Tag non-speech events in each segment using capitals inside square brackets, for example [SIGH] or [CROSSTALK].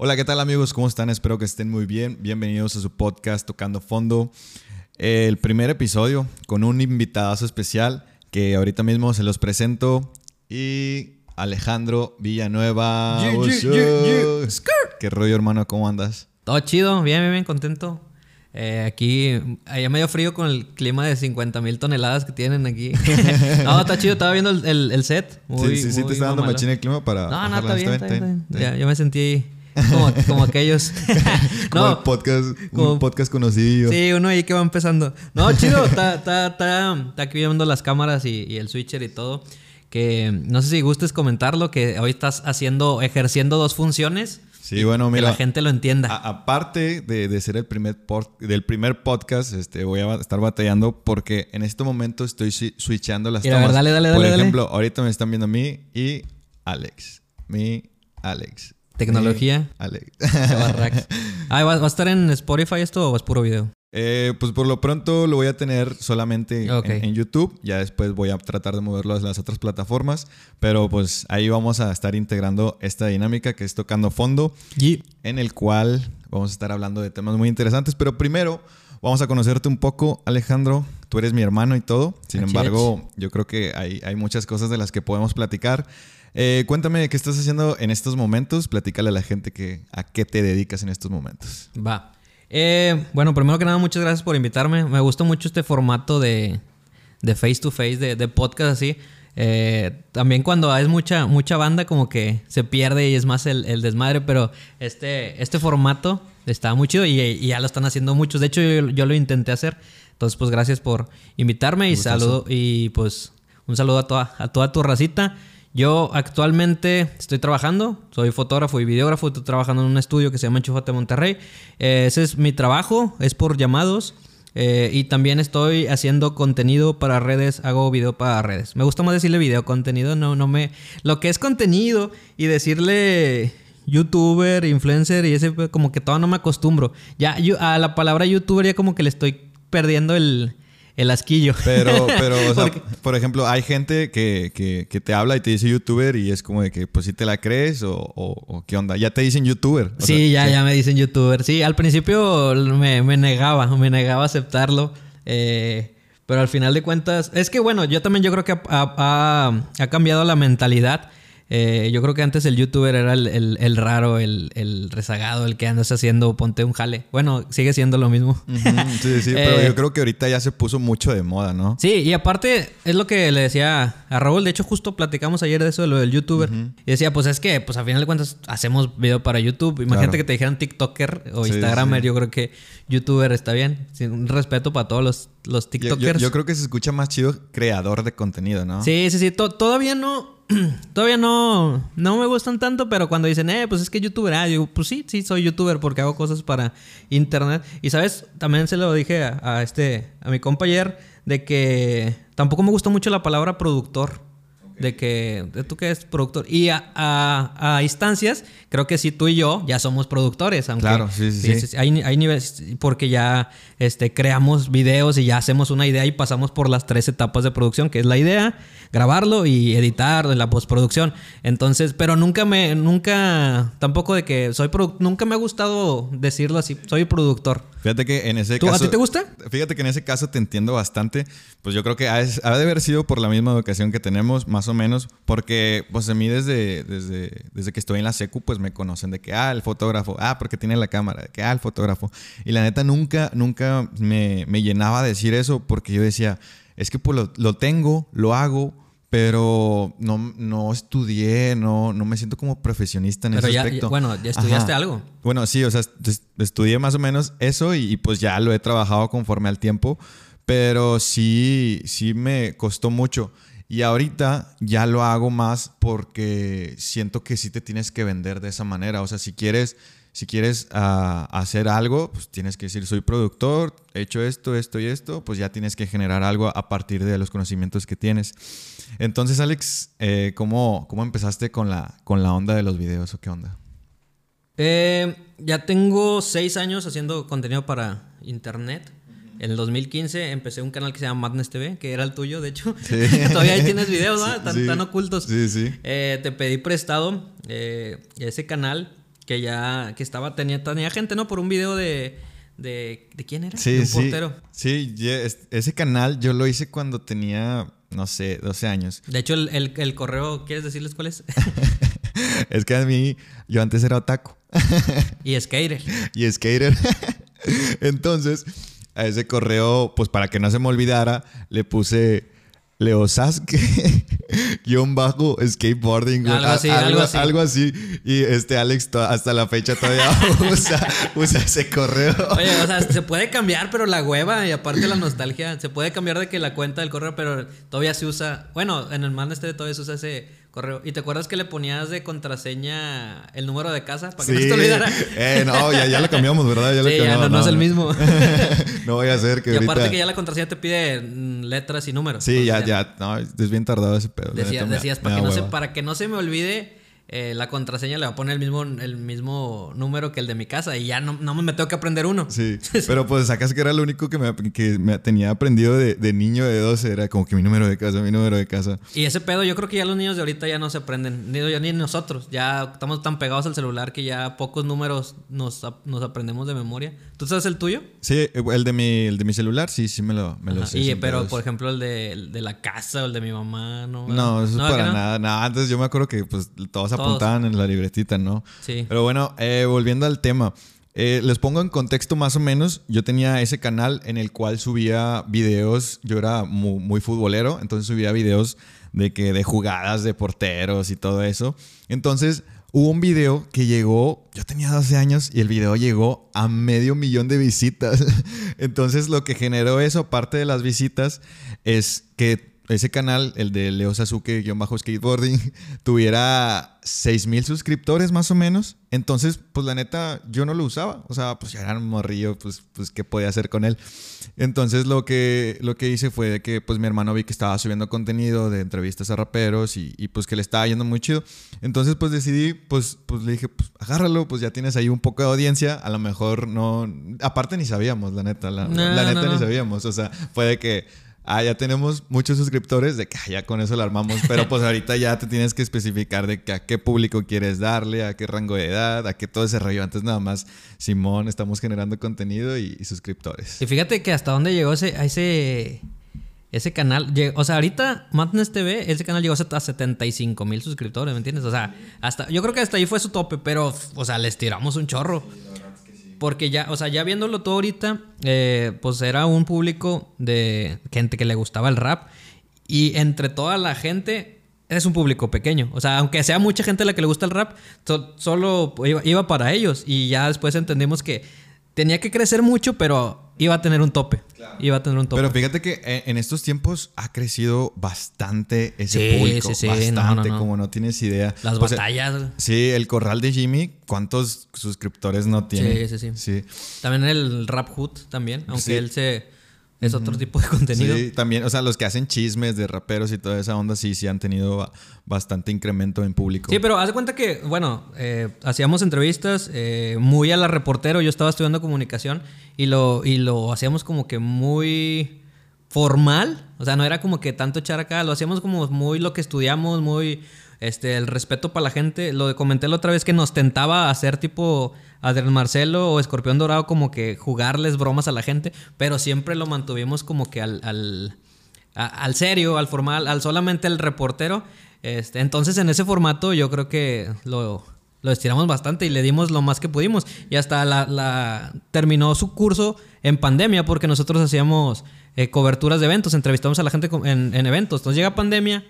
Hola, ¿qué tal amigos? ¿Cómo están? Espero que estén muy bien. Bienvenidos a su podcast Tocando Fondo. El primer episodio con un invitadazo especial que ahorita mismo se los presento. Y Alejandro Villanueva. Yeah, yeah, yeah. ¿Qué rollo, hermano? ¿Cómo andas? Todo chido, bien, bien, bien, contento. Eh, aquí, allá medio frío con el clima de 50 mil toneladas que tienen aquí. [LAUGHS] no, está chido, estaba viendo el, el- el set. Muy, sí, sí, sí, muy te está dando machina el clima para. No, no, está bien, está bien, está bien. bien. Ya, yo me sentí como, como aquellos. [LAUGHS] [LAUGHS] Como el no, podcast, un como- podcast conocido. sí, uno ahí que va empezando. No, chido, está, está, está, está aquí viendo las cámaras y, y el switcher y todo. Que no sé si gustes comentarlo, que hoy estás haciendo, ejerciendo dos funciones. Sí, bueno, Que mira. la gente lo entienda. A- aparte de, de ser el primer por- del primer podcast, este, voy a estar batallando porque en este momento estoy swi- switchando las tomas. dale, dale, Por dale, dale. ejemplo, ahorita me están viendo a mí y Alex. Mi Alex. Tecnología. Alex. Chavarrax. [LAUGHS] Ah, ¿va, va a estar en Spotify esto o es puro video? Eh, pues por lo pronto lo voy a tener solamente Ok. en, en YouTube. Ya después voy a tratar de moverlo a las otras plataformas. Pero pues ahí vamos a estar integrando esta dinámica que es tocando fondo. en el cual vamos a estar hablando de temas muy interesantes. Pero primero vamos a conocerte un poco, Alejandro. Tú eres mi hermano y todo. Sin embargo, yo creo que hay, hay muchas cosas de las que podemos platicar. Eh, cuéntame qué estás haciendo en estos momentos. Platícale a la gente que, a qué te dedicas en estos momentos. Va. Eh, bueno, primero que nada, muchas gracias por invitarme. Me gusta mucho este formato de, de face to face, de, de podcast así. Eh, también cuando es mucha, mucha banda, como que se pierde y es más el, el desmadre, pero este, este formato está muy chido y, y ya lo están haciendo muchos. De hecho, yo, yo lo intenté hacer. Entonces, pues gracias por invitarme y saludo y pues un saludo a toda, a toda tu racita. Yo actualmente estoy trabajando, soy fotógrafo y videógrafo, estoy trabajando en un estudio que se llama Enchúfate Monterrey. Eh, ese es mi trabajo, es por llamados. eh, y también estoy haciendo contenido para redes, hago video para redes. Me gusta más decirle video contenido, no, no me. Lo que es contenido y decirle youtuber, influencer y ese, pues, como que todavía no me acostumbro. Ya yo, a la palabra youtuber ya como que le estoy perdiendo el, el asquillo. Pero, [LAUGHS] pero, o sea, por ejemplo, hay gente que, que- que te habla y te dice youtuber y es como de que, pues, si te la crees o, o- o qué onda. Ya te dicen youtuber. O Sí, sea, ya, ya me dicen youtuber. Sí, al principio me, me negaba, me negaba a aceptarlo. eh, pero al final de cuentas, es que bueno, yo también yo creo que ha, ha- ha cambiado la mentalidad. Eh, yo creo que antes el youtuber era el, el- el raro, el, el rezagado, el que andas haciendo, ponte un jale. Bueno, sigue siendo lo mismo. Sí, sí, pero Eh, yo creo que ahorita ya se puso mucho de moda, ¿no? Sí, y aparte es lo que le decía a Raúl. De hecho, justo platicamos ayer de eso, de lo del youtuber. Y decía, pues es que, pues a final de cuentas, hacemos video para YouTube. Imagínate Claro. que te dijeran TikToker o Sí, Instagramer. sí. Yo creo que youtuber está bien. Sin un respeto para todos los, los TikTokers. yo- yo creo que se escucha más chido creador de contenido, ¿no? Sí, sí, sí. To- todavía no. [CLEARS THROAT] Todavía no, no me gustan tanto, pero cuando dicen, eh, pues es que youtuber, ah, yo, pues sí, sí, soy youtuber porque hago cosas para internet. Y sabes, también se lo dije a, a este, a mi compañero, de que tampoco me gusta mucho la palabra productor. De que, ¿de ¿tú qué es productor? Y a, a- a instancias, creo que sí, tú y yo ya somos productores. Aunque, Claro, sí, sí, sí. Hay, hay niveles, porque ya este, creamos videos y ya hacemos una idea y pasamos por las tres etapas de producción, que es la idea, grabarlo y editar, la postproducción. Entonces, pero nunca me, nunca, tampoco de que soy, produ- nunca me ha gustado decirlo así, soy productor. Fíjate que en ese ¿Tú- a caso... ti te gusta? Fíjate que en ese caso te entiendo bastante. Pues yo creo que ha, ha de haber sido por la misma educación que tenemos, más o menos. Porque, pues a mí desde, desde, desde que estoy en la secu, pues me conocen de que, ah, el fotógrafo. Ah, porque tiene la cámara. De que, ah, el fotógrafo. Y la neta nunca, nunca me, me llenaba de decir eso porque yo decía, es que pues lo, lo tengo, lo hago, pero no, no estudié, no, no me siento como profesionista en Pero ese ya, aspecto. ya- bueno, ya estudiaste Ajá. algo. Bueno, sí, o sea, est- estudié más o menos eso y, y, pues ya lo he trabajado conforme al tiempo, pero sí, sí me costó mucho. Y ahorita ya lo hago más porque siento que sí te tienes que vender de esa manera. O sea, si quieres, si quieres ah, hacer algo, pues tienes que decir, soy productor, he hecho esto, esto y esto, pues ya tienes que generar algo a partir de los conocimientos que tienes. Entonces, Alex, eh, ¿cómo, ¿cómo empezaste con la, con la onda de los videos o qué onda? Eh, ya tengo seis años haciendo contenido para internet. En el 2015 empecé un canal que se llama Madness TV, que era el tuyo, de hecho. Sí. [LAUGHS] Todavía ahí tienes videos, ¿no? Tan, sí. tan ocultos. Sí, sí. Eh, te pedí prestado eh, ese canal que ya, que estaba, tenía, tenía gente, ¿no? Por un video de, de, ¿de quién era? Sí, de un sí. portero. Sí, ese canal yo lo hice cuando tenía, no sé, 12 años. De hecho, el, el- el correo, ¿quieres decirles cuál es? [LAUGHS] es que a mí, yo antes era otaku y Skater. [LAUGHS] y skater. Entonces, a ese correo, pues para que no se me olvidara, le puse Leo Sasuke, [LAUGHS] guion bajo skateboarding. Algo así, A- algo así. algo así. Y este Alex hasta la fecha todavía [LAUGHS] usa, usa ese correo. Oye, o sea, se puede cambiar, pero la hueva y aparte la nostalgia, se puede cambiar de que la cuenta del correo, pero todavía se usa, bueno, en el man este todavía se usa ese correo. ¿Y te acuerdas que le ponías de contraseña el número de casa para que no se te olvidara? Eh, no, ya, ya lo cambiamos, ¿verdad? Ya lo Sí, ya cambiamos. no, no es el mismo. [LAUGHS] no voy a hacer que y ahorita... aparte que ya la contraseña te pide mm, letras y números. Sí, ya, ya. No, es bien tardado ese pedo. Decía- decías, para que, no se, para que no se me olvide, eh, la contraseña le va a poner el mismo, el mismo número que el de mi casa y ya no, no me tengo que aprender uno. Sí, [LAUGHS] pero pues sacas que era lo único que me, que me tenía aprendido de, de niño de 12. Era como que mi número de casa, mi número de casa. Y ese pedo, yo creo que ya los niños de ahorita ya no se aprenden, ni, ni nosotros. Ya estamos tan pegados al celular que ya pocos números nos, nos aprendemos de memoria. ¿Tú sabes el tuyo? Sí, el de mi, el de mi celular, sí, sí me lo, me lo sé. Y, pero, por ejemplo, el de, el de la casa o el de mi mamá, ¿no? No, eso es ¿verdad para no? nada. nada. Antes yo me acuerdo que pues todos, Todos. apuntaban en la libretita, ¿no? Sí. Pero bueno, eh, volviendo al tema. eh, les pongo en contexto más o menos. Yo tenía ese canal en el cual subía videos. Yo era muy, muy futbolero, entonces subía videos de que de jugadas de porteros y todo eso. Entonces hubo un video que llegó. Yo tenía 12 años y el video llegó a medio millón de visitas. [LAUGHS] Entonces lo que generó eso, aparte de las visitas, es que ese canal, el de Leo Sasuke-skateboarding, [LAUGHS] tuviera 6 mil suscriptores más o menos. Entonces, pues la neta, yo no lo usaba. O sea, pues ya era un morrillo, pues, pues qué podía hacer con él. Entonces lo que, lo que hice fue que pues mi hermano vi que estaba subiendo contenido de entrevistas a raperos y, y, pues que le estaba yendo muy chido. Entonces pues decidí, pues, pues le dije, pues agárralo, pues ya tienes ahí un poco de audiencia. A lo mejor no... Aparte ni sabíamos, la neta, la, No, la neta no, ni no. sabíamos. O sea, puede que... Ah, ya tenemos muchos suscriptores, de que ah, ya con eso la armamos, pero pues [LAUGHS] ahorita ya te tienes que especificar de que a qué público quieres darle, a qué rango de edad, a qué todo ese rollo. Antes nada más, Simón, estamos generando contenido y, y suscriptores. Y fíjate que hasta dónde llegó ese, a ese, ese canal. O sea, ahorita Madness TV, ese canal llegó a 75 mil suscriptores, ¿me entiendes? O sea, hasta, yo creo que hasta ahí fue su tope, pero, o sea, les tiramos un chorro. Porque ya, o sea, ya viéndolo todo ahorita, eh, pues era un público de gente que le gustaba el rap. Y entre toda la gente, es un público pequeño. O sea, aunque sea mucha gente la que le gusta el rap, so- solo iba, iba para ellos. Y ya después entendimos que tenía que crecer mucho, pero iba a tener un tope. Iba a tener un tope. Pero fíjate que eh, en estos tiempos ha crecido bastante ese Sí, público. sí, sí, Bastante, no, no, no. como no tienes idea. Las O sea, batallas. sí, el corral de Jimmy, ¿cuántos suscriptores no tiene? Sí, sí, sí. Sí. También el Rap Hood también, aunque él se... Es otro tipo de contenido. Sí, también, o sea, los que hacen chismes de raperos y toda esa onda, sí, sí han tenido ba- bastante incremento en público. Sí, pero haz de cuenta que, bueno, eh, hacíamos entrevistas eh, muy a la reportero. Yo estaba estudiando comunicación y lo, y lo hacíamos como que muy formal. O sea, no era como que tanto echar acá. Lo hacíamos como muy lo que estudiamos, muy este, el respeto para la gente. Lo comenté la otra vez que nos tentaba hacer tipo Adrián Marcelo o Escorpión Dorado, como que jugarles bromas a la gente, pero siempre lo mantuvimos como que al- al al serio, al formal, al solamente el reportero. Este, entonces en ese formato yo creo que lo, lo estiramos bastante y le dimos lo más que pudimos. Y hasta la, terminó su curso en pandemia porque nosotros hacíamos eh, coberturas de eventos, entrevistamos a la gente en, en eventos. Entonces llega pandemia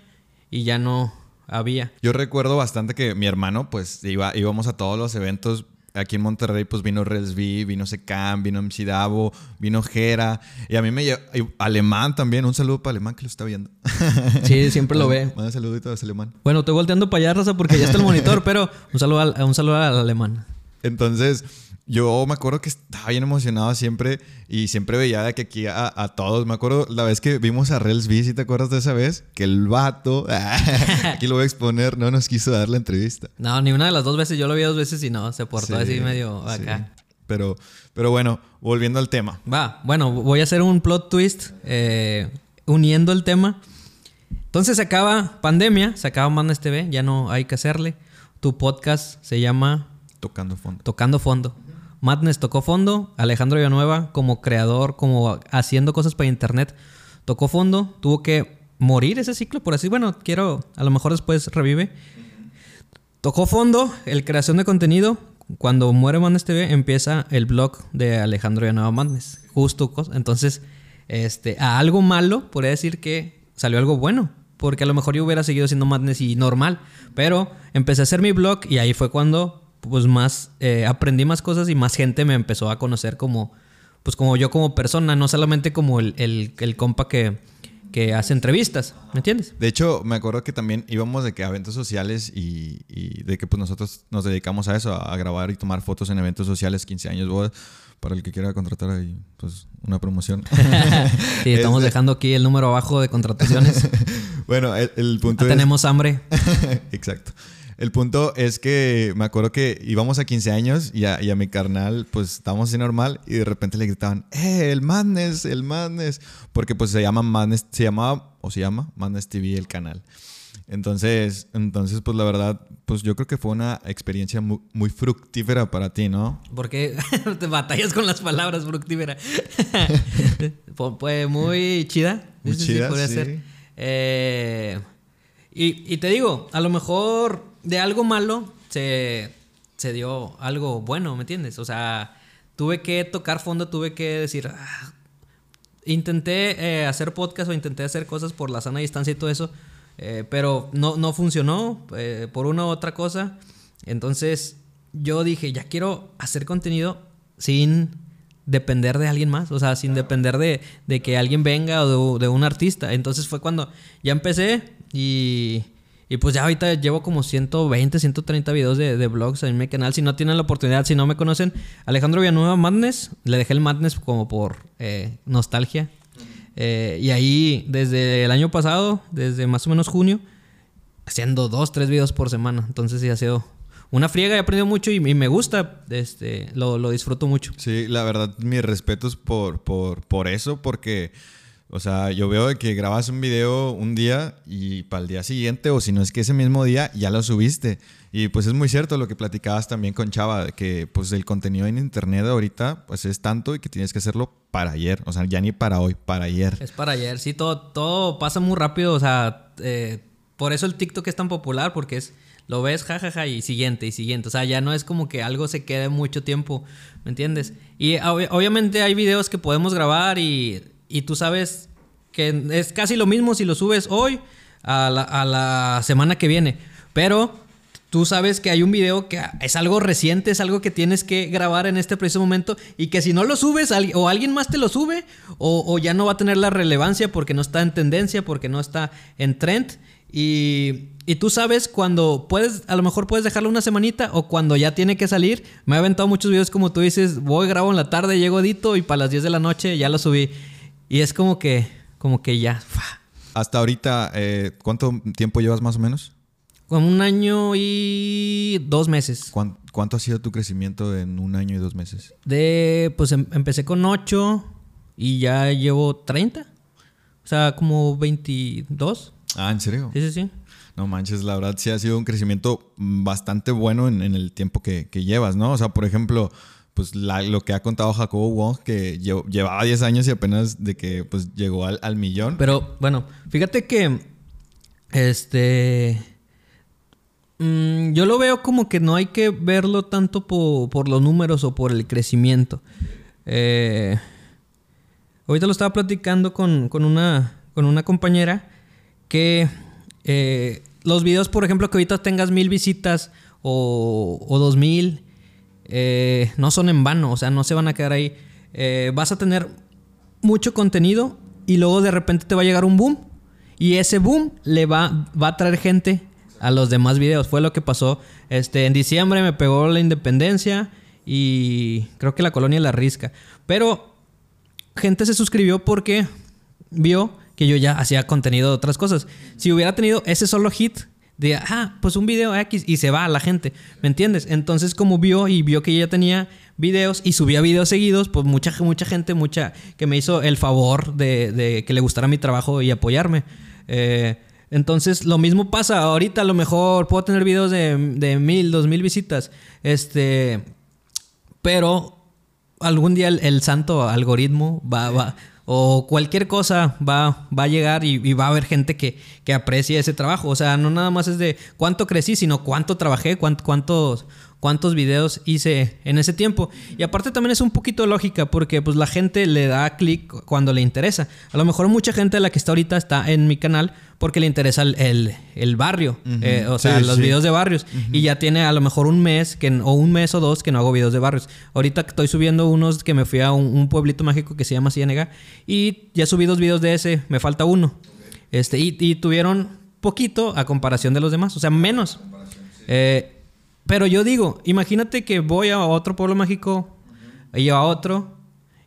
y ya no había. Yo recuerdo bastante que mi hermano, pues, iba, íbamos a todos los eventos. Aquí en Monterrey, pues vino Resby, vino Secam, vino MC Davo, vino Jera. Y a mí me llevó. Alemán también. Un saludo para Alemán que lo está viendo. [LAUGHS] Sí, siempre lo ve. Manda saludito a ese Alemán. Bueno, estoy volteando para allá, Raza, porque ya está el monitor, [LAUGHS] pero un saludo al, un saludo al alemán. Entonces, yo me acuerdo que estaba bien emocionado siempre y siempre veía de que aquí a, a todos. Me acuerdo la vez que vimos a Rels B, si te acuerdas de esa vez, que el vato, [LAUGHS] aquí lo voy a exponer, no nos quiso dar la entrevista. No, ni una de las dos veces. Yo lo vi dos veces y no, se portó Sí, así medio sí. acá. Pero, pero bueno, volviendo al tema. Va, bueno, voy a hacer un plot twist eh, uniendo el tema. Entonces se acaba pandemia, se acaba Madness TV, ya no hay que hacerle. Tu podcast se llama Tocando fondo. Tocando fondo. Madness tocó fondo. Alejandro Villanueva, como creador, como haciendo cosas para internet, tocó fondo. Tuvo que morir ese ciclo, por así. Bueno, quiero, a lo mejor después revive. Tocó fondo, el creación de contenido. Cuando muere Madness TV, empieza el blog de Alejandro Villanueva Madness. Justo, entonces, este, a algo malo, podría decir que salió algo bueno. Porque a lo mejor yo hubiera seguido siendo Madness y normal. Pero empecé a hacer mi blog y ahí fue cuando pues más eh, aprendí más cosas y más gente me empezó a conocer como pues como yo como persona, no solamente como el, el, compa que, que, hace entrevistas, ¿me entiendes? De hecho, me acuerdo que también íbamos de que a eventos sociales y, y de que pues nosotros nos dedicamos a eso, a, grabar y tomar fotos en eventos sociales, 15 años, bodas para el que quiera contratar ahí, pues una promoción. [LAUGHS] sí, [LAUGHS] estamos este dejando aquí el número abajo de contrataciones. [LAUGHS] bueno, el, punto es... Tenemos hambre. Exacto. El punto es que me acuerdo que íbamos a 15 años y a, mi carnal, pues estábamos así normal y de repente le gritaban, ¡eh, el Madness, el Madness! Porque pues se llama Madness, se llamaba, o se llama Madness TV el canal. Entonces, entonces, pues la verdad, pues yo creo que fue una experiencia muy, fructífera para ti, ¿no? Porque [LAUGHS] te batallas con las palabras fructífera. [LAUGHS] fue muy chida. Muy chida, sí. Eh, y, y, te digo, a lo mejor de algo malo se, se dio algo bueno, ¿me entiendes? O sea, tuve que tocar fondo, tuve que decir, ah, intenté eh, hacer podcast o intenté hacer cosas por la sana distancia y todo eso eh, pero no, no funcionó eh, por una u otra cosa. Entonces yo dije, ya quiero hacer contenido sin depender de alguien más, o sea, sin depender de, de que alguien venga o de, un artista. Entonces fue cuando ya empecé y, y, pues ya ahorita llevo como 120, 130 videos de, de vlogs en mi canal. Si no tienen la oportunidad, si no me conocen, Alejandro Villanueva Madness, le dejé el Madness como por eh, nostalgia. Eh, y ahí, desde el año pasado, desde más o menos junio, haciendo dos, tres videos por semana. Entonces sí ha sido una friega, he aprendido mucho y, me gusta, este, lo, lo, disfruto mucho. Sí, la verdad, mis respetos por, por, por eso, porque... O sea, yo veo que grabas un video un día y para el día siguiente, o si no es que ese mismo día, ya lo subiste. Y pues es muy cierto lo que platicabas también con Chava, que pues el contenido en internet ahorita pues es tanto y que tienes que hacerlo para ayer. O sea, ya ni para hoy, para ayer. Es para ayer, sí, todo, todo pasa muy rápido. O sea, eh, por eso el TikTok es tan popular, porque es lo ves, jajaja, y siguiente, y siguiente. O sea, ya no es como que algo se quede mucho tiempo, ¿me entiendes? Y obviamente hay videos que podemos grabar y y tú sabes que es casi lo mismo si lo subes hoy a la, semana que viene. Pero tú sabes que hay un video que es algo reciente, es algo que tienes que grabar en este preciso momento y que si no lo subes o alguien más te lo sube o, ya no va a tener la relevancia porque no está en tendencia, porque no está en trend. Y, y, tú sabes cuando puedes, a lo mejor puedes dejarlo una semanita o cuando ya tiene que salir. Me he aventado muchos videos como tú dices, voy, grabo en la tarde, llego edito y para las 10 de la noche ya lo subí. Y es como que, como que ya. Hasta ahorita, eh, ¿cuánto tiempo llevas más o menos? Como un año y dos meses. ¿Cuánto, ha sido tu crecimiento en un año y dos meses? De, pues em, empecé con ocho y ya llevo 30. O sea, como 22. Ah, ¿en serio? Sí, sí, sí. No manches, la verdad sí ha sido un crecimiento bastante bueno en, el tiempo que, que, llevas, ¿no? O sea, por ejemplo, pues lo que ha contado Jacobo Wong, que llevaba 10 años y apenas de que pues llegó al, millón. Pero bueno, fíjate que este... Mm, yo lo veo como que no hay que verlo tanto por, los números o por el crecimiento. Eh, ahorita lo estaba platicando con, una, con una compañera que eh, los videos, por ejemplo, que ahorita tengas mil visitas o, o dos mil eh, no son en vano, o sea, no se van a quedar ahí. Eh, vas a tener mucho contenido y luego de repente te va a llegar un boom y ese boom le va, va a traer gente a los demás videos. Fue lo que pasó. Este, en diciembre me pegó la independencia y creo que la colonia la risca. Pero gente se suscribió porque vio que yo ya hacía contenido de otras cosas. Si hubiera tenido ese solo hit, de, ah, pues un video X y se va a la gente, ¿me entiendes? Entonces como vio y vio que ya tenía videos y subía videos seguidos, pues mucha, mucha gente, mucha, que me hizo el favor de, que le gustara mi trabajo y apoyarme. Eh, Entonces, lo mismo pasa. Ahorita a lo mejor puedo tener videos de, de mil, dos mil visitas. Este. Pero algún día el, santo algoritmo va, va, o cualquier cosa va, va a llegar y, va a haber gente que, que aprecie ese trabajo. O sea, no nada más es de cuánto crecí, sino cuánto trabajé, cuánto, cuántos cuántos videos hice en ese tiempo. Y aparte también es un poquito lógica porque pues la gente le da clic cuando le interesa. A lo mejor mucha gente de la que está ahorita está en mi canal porque le interesa el, el, barrio, eh, o sea, los videos de barrios. Y ya tiene a lo mejor un mes que, o un mes o dos que no hago videos de barrios. Ahorita estoy subiendo unos que me fui a un, pueblito mágico que se llama Ciénega y ya subí dos videos de ese, me falta uno. Este, y, y tuvieron poquito a comparación de los demás, o sea, menos. Eh, pero yo digo, imagínate que voy a otro pueblo mágico y a otro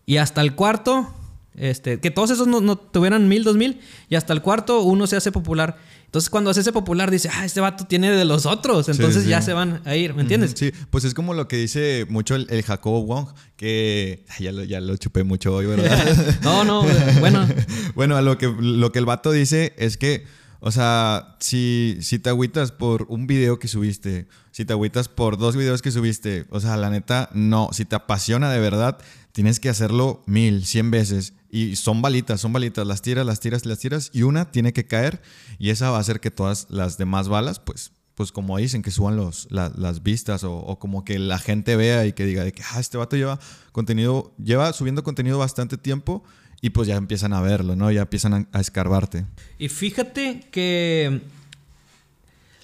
y hasta el cuarto, este, que todos esos no, tuvieran mil, dos mil y hasta el cuarto uno se hace popular. Entonces cuando se hace popular dice, ah, este vato tiene de los otros, entonces ya se van a ir, ¿me entiendes? Sí, pues es como lo que dice mucho el, Jacobo Wong, que ya lo, ya lo chupé mucho hoy, ¿verdad? [LAUGHS] no, no, bueno. [LAUGHS] bueno, lo que, lo que el vato dice es que o sea, si, si te agüitas por un video que subiste, si te agüitas por dos videos que subiste, o sea, la neta, no. Si te apasiona de verdad, tienes que hacerlo mil, cien veces. Y son balitas, son balitas. Las tiras, las tiras, las tiras. Y una tiene que caer. Y esa va a hacer que todas las demás balas, pues, pues como dicen, que suban los, las vistas. O, o, como que la gente vea y que diga de que, ah, este vato lleva contenido, lleva subiendo contenido bastante tiempo y pues ya empiezan a verlo, ¿no? Ya empiezan a, escarbarte. Y fíjate que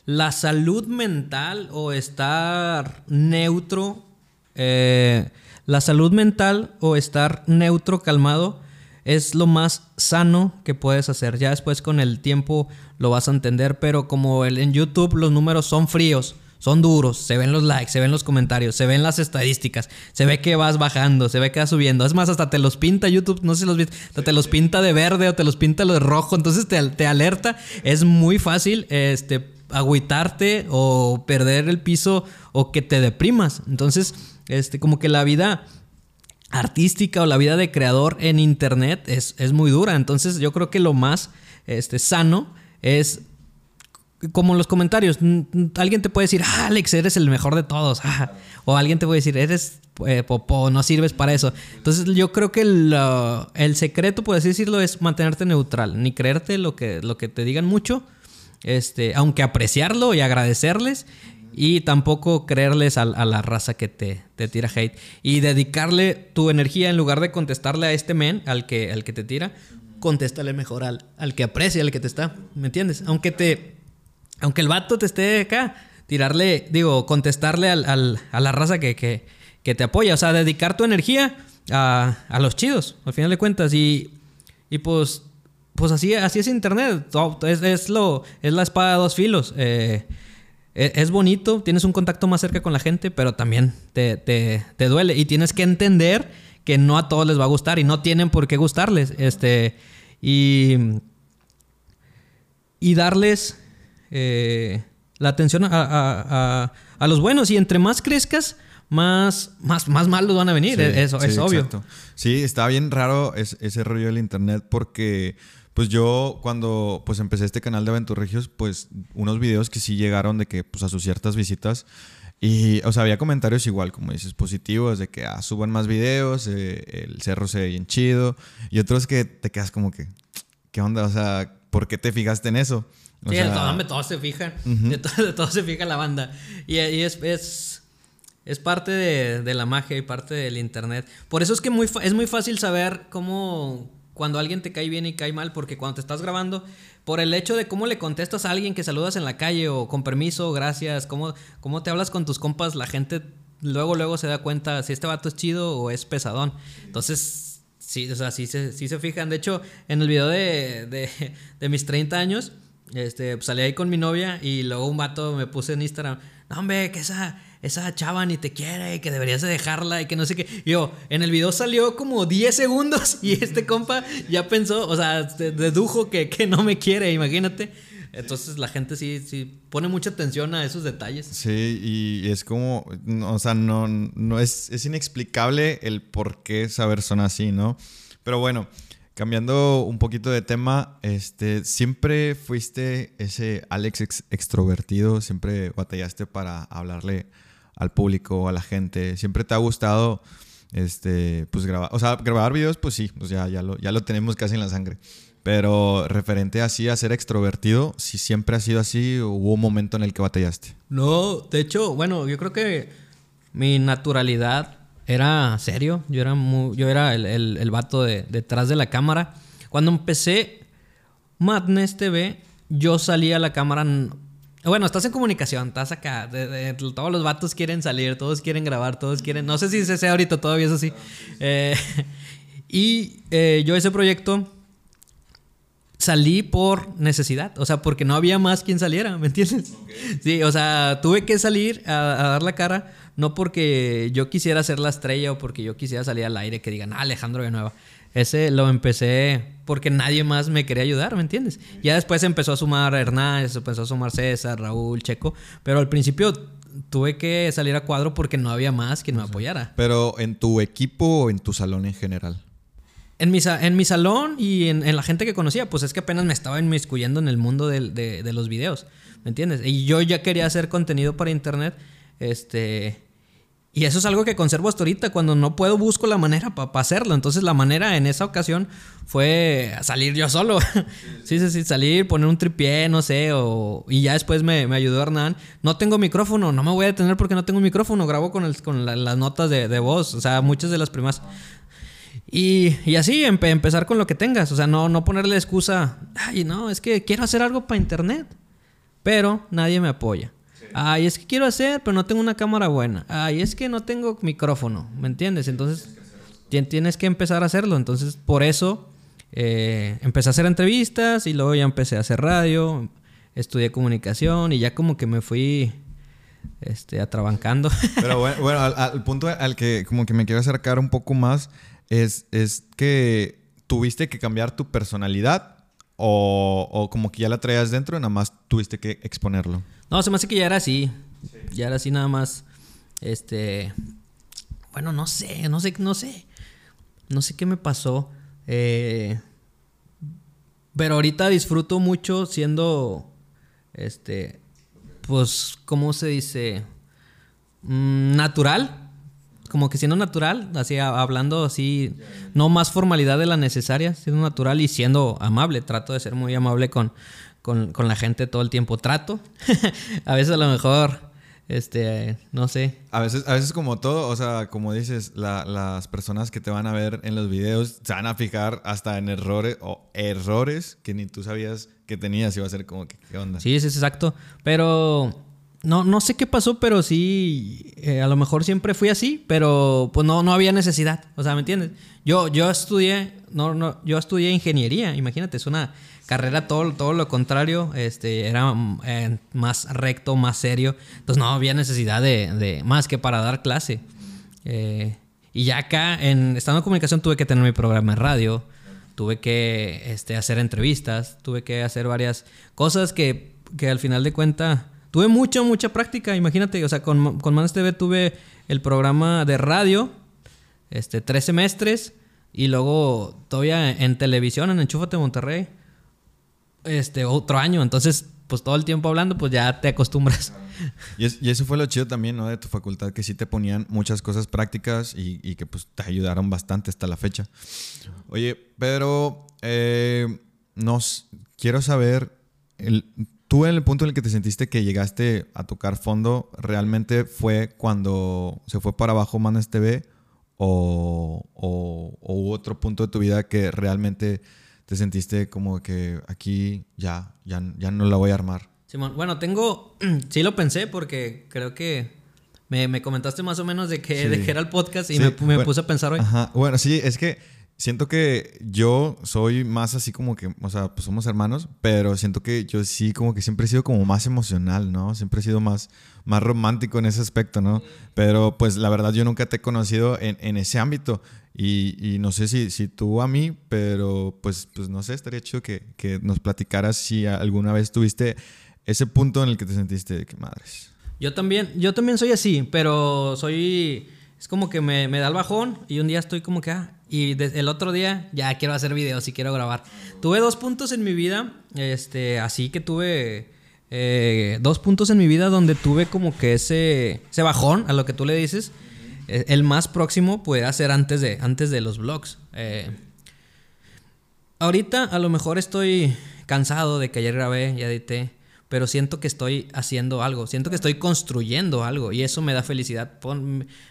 la salud mental o estar neutro, eh, la salud mental o estar neutro, calmado, es lo más sano que puedes hacer. Ya después con el tiempo lo vas a entender, pero como el, en YouTube los números son fríos son duros, se ven los likes, se ven los comentarios, se ven las estadísticas, se ve que vas bajando, se ve que vas subiendo. Es más, hasta te los pinta YouTube, no sé si los viste, te los pinta de verde o te los pinta de rojo, entonces te, te alerta. Es muy fácil este, agüitarte o perder el piso o que te deprimas. Entonces, este, como que la vida artística o la vida de creador en internet es, es muy dura. Entonces, yo creo que lo más este, sano es como los comentarios, alguien te puede decir, ah, Alex, eres el mejor de todos. Ah, o alguien te puede decir, eres eh, popó, no sirves para eso. Entonces yo creo que el, el, secreto, por así decirlo, es mantenerte neutral. Ni creerte lo que, lo que te digan mucho, este, aunque apreciarlo y agradecerles. Y tampoco creerles a, la raza que te, te, tira hate. Y dedicarle tu energía en lugar de contestarle a este men, al que, al que te tira, contéstale mejor al, al que aprecia, al que te está. ¿Me entiendes? Aunque te aunque el vato te esté acá, tirarle, digo, contestarle al, a la raza que, que, te apoya. O sea, dedicar tu energía a, a, los chidos, al final de cuentas. Y, y pues, pues así, así es Internet. Es, es, lo, es la espada de dos filos. Eh, e, es, bonito, tienes un contacto más cerca con la gente, pero también te, te, te, duele. Y tienes que entender que no a todos les va a gustar y no tienen por qué gustarles. Este, y, y darles eh, la atención a, los buenos. Y entre más crezcas, más, más, más malos van a venir. Eso es obvio. Sí, está bien raro ese rollo del internet porque. Pues yo cuando pues empecé este canal de Aventurregios, pues unos videos que sí llegaron de que pues a sus ciertas visitas y, o sea, había comentarios igual, como dices, positivos, de que ah, suban más videos, eh, el cerro se ve bien chido, y otros que te quedas como que, ¿qué onda? O sea, ¿por qué te fijaste en eso? Sí, de todos se fijan. de, todo, se fija la banda. Y, es, es, es, parte de, la magia y parte del internet. Por eso es que muy, es muy fácil saber cómo. Cuando alguien te cae bien y cae mal, porque cuando te estás grabando, por el hecho de cómo le contestas a alguien que saludas en la calle o con permiso, gracias, cómo, cómo te hablas con tus compas, la gente luego, luego se da cuenta si este vato es chido o es pesadón. Entonces, sí, o sea, sí se, sí se fijan. De hecho, en el video de, de, de mis 30 años, este, pues, salí ahí con mi novia y luego un vato me puse en Instagram, no hombre, que esa, esa chava ni te quiere, que deberías de dejarla y que no sé qué. yo, en el video salió como 10 segundos [LAUGHS] y este compa ya pensó, o sea, dedujo que, que no me quiere, imagínate. Entonces la gente sí, sí pone mucha atención a esos detalles. Sí, y es como, o sea, no, no es, es inexplicable el por qué esa persona así, ¿no? Pero bueno, Cambiando un poquito de tema, este, ¿siempre fuiste ese Alex extrovertido? ¿Siempre batallaste para hablarle al público, a la gente? ¿Siempre te ha gustado este, pues grabar? O sea, grabar videos, pues sí, pues ya, ya, lo, ya lo tenemos casi en la sangre. Pero referente así a ser extrovertido, si siempre ha sido así o hubo un momento en el que batallaste. No, de hecho, bueno, yo creo que mi naturalidad era serio. Yo era, yo era el, el, vato de, detrás de la cámara. Cuando empecé Madness TV, yo salía a la cámara. Bueno, estás en comunicación, estás acá. todos los vatos quieren salir, todos quieren grabar, todos quieren. No sé si se sea ahorita, todavía es así. Eh, [LAUGHS] y eh, yo ese proyecto salí por necesidad, o sea, porque no había más quien saliera, ¿me entiendes? Sí, o sea, tuve que salir a, dar la cara no porque yo quisiera ser la estrella o porque yo quisiera salir al aire que digan, ah, Alejandro de Nueva. Ese lo empecé porque nadie más me quería ayudar, ¿me entiendes? Ya después empezó a sumar Hernández, empezó a sumar César, Raúl, Checo, pero al principio tuve que salir a cuadro porque no había más quien me apoyara. Pero en tu equipo o en tu salón en general. En mi, en mi salón y en, la gente que conocía, pues es que apenas me estaba inmiscuyendo en el mundo de, de los videos, ¿me entiendes? Y yo ya quería hacer contenido para internet, este, y eso es algo que conservo hasta ahorita. Cuando no puedo, busco la manera para hacerlo. Entonces, la manera en esa ocasión fue salir yo solo. [LAUGHS] sí, sí, sí, salir, poner un tripié, no sé. O... Y ya después me, ayudó Hernán. No tengo micrófono, no me voy a detener porque no tengo micrófono. Grabo con, el, con las notas de, voz. O sea, muchas de las primas. Y, y así, empezar con lo que tengas. O sea, no, no ponerle excusa. Ay, no, es que quiero hacer algo para internet. Pero nadie me apoya. Ay, es que quiero hacer, pero no tengo una cámara buena. Ay, es que no tengo micrófono, ¿me entiendes? Entonces, tienes que empezar a hacerlo. Entonces, por eso eh, empecé a hacer entrevistas y luego ya empecé a hacer radio, estudié comunicación y ya como que me fui este, atrabancando. Pero bueno, al, punto al que como que me quiero acercar un poco más es, es que tuviste que cambiar tu personalidad o, o como que ya la traías dentro y nada más tuviste que exponerlo. No, se me hace que ya era así. Ya era así nada más. Este. Bueno, no sé, no sé, no sé. No sé qué me pasó. Eh, pero ahorita disfruto mucho siendo. Este. Pues, ¿cómo se dice? Mm, natural. Como que siendo natural, así hablando así, no más formalidad de la necesaria, siendo natural y siendo amable. Trato de ser muy amable con, con, la gente todo el tiempo. Trato. [LAUGHS] a veces a lo mejor, este, no sé. A veces, a veces como todo, o sea, como dices, las personas que te van a ver en los videos se van a fijar hasta en errores o errores que ni tú sabías que tenías y va a ser como que, ¿qué onda? Sí, sí, es exacto. Pero no, no sé qué pasó, pero sí, eh, a lo mejor siempre fui así, pero pues no, no había necesidad. O sea, ¿me entiendes? Yo, yo estudié, no, no, yo estudié ingeniería, imagínate, es una carrera todo, todo lo contrario, este, era eh, más recto, más serio. Entonces no había necesidad de, más que para dar clase. Eh, y ya acá, en estando en comunicación, tuve que tener mi programa de radio, tuve que este, hacer entrevistas, tuve que hacer varias cosas que, que al final de cuentas tuve mucha, mucha práctica. Imagínate, o sea, con, con Manes TV tuve el programa de radio, este, tres semestres. Y luego todavía en televisión, en Enchúfate Monterrey, este, otro año. Entonces, pues todo el tiempo hablando, pues ya te acostumbras. Y, eso fue lo chido también, ¿no? De tu facultad, que sí te ponían muchas cosas prácticas y, que pues te ayudaron bastante hasta la fecha. Oye, pero eh, nos quiero saber, tú en el punto en el que te sentiste que llegaste a tocar fondo, ¿realmente fue cuando se fue para abajo Manes TV o, o, o hubo otro punto de tu vida que realmente te sentiste como que aquí ya, ya, ya no la voy a armar? Simón, bueno, tengo, [CLEARS THROAT] sí lo pensé porque creo que me, comentaste más o menos de que, era el podcast y me, puse a pensar hoy. Ajá, bueno, sí, es que siento que yo soy más así como que, o sea, pues somos hermanos, pero siento que yo sí como que siempre he sido como más emocional, ¿no? Siempre he sido más, más romántico en ese aspecto, ¿no? Pero pues la verdad yo nunca te he conocido en, en ese ámbito y, y, no sé si, si tú a mí, pero pues, pues no sé, estaría chido que, que nos platicaras si alguna vez tuviste ese punto en el que te sentiste de que madres. Yo también, yo también soy así, pero soy es como que me, me, da el bajón y un día estoy como que, ah, Y el otro día ya quiero hacer videos y quiero grabar. Tuve dos puntos en mi vida, este, así que tuve eh, dos puntos en mi vida donde tuve como que ese, ese bajón a lo que tú le dices. Eh, el más próximo pudiera ser antes de, antes de los vlogs. Eh, ahorita a lo mejor estoy cansado de que ayer grabé y edité, pero siento que estoy haciendo algo, siento que estoy construyendo algo y eso me da felicidad.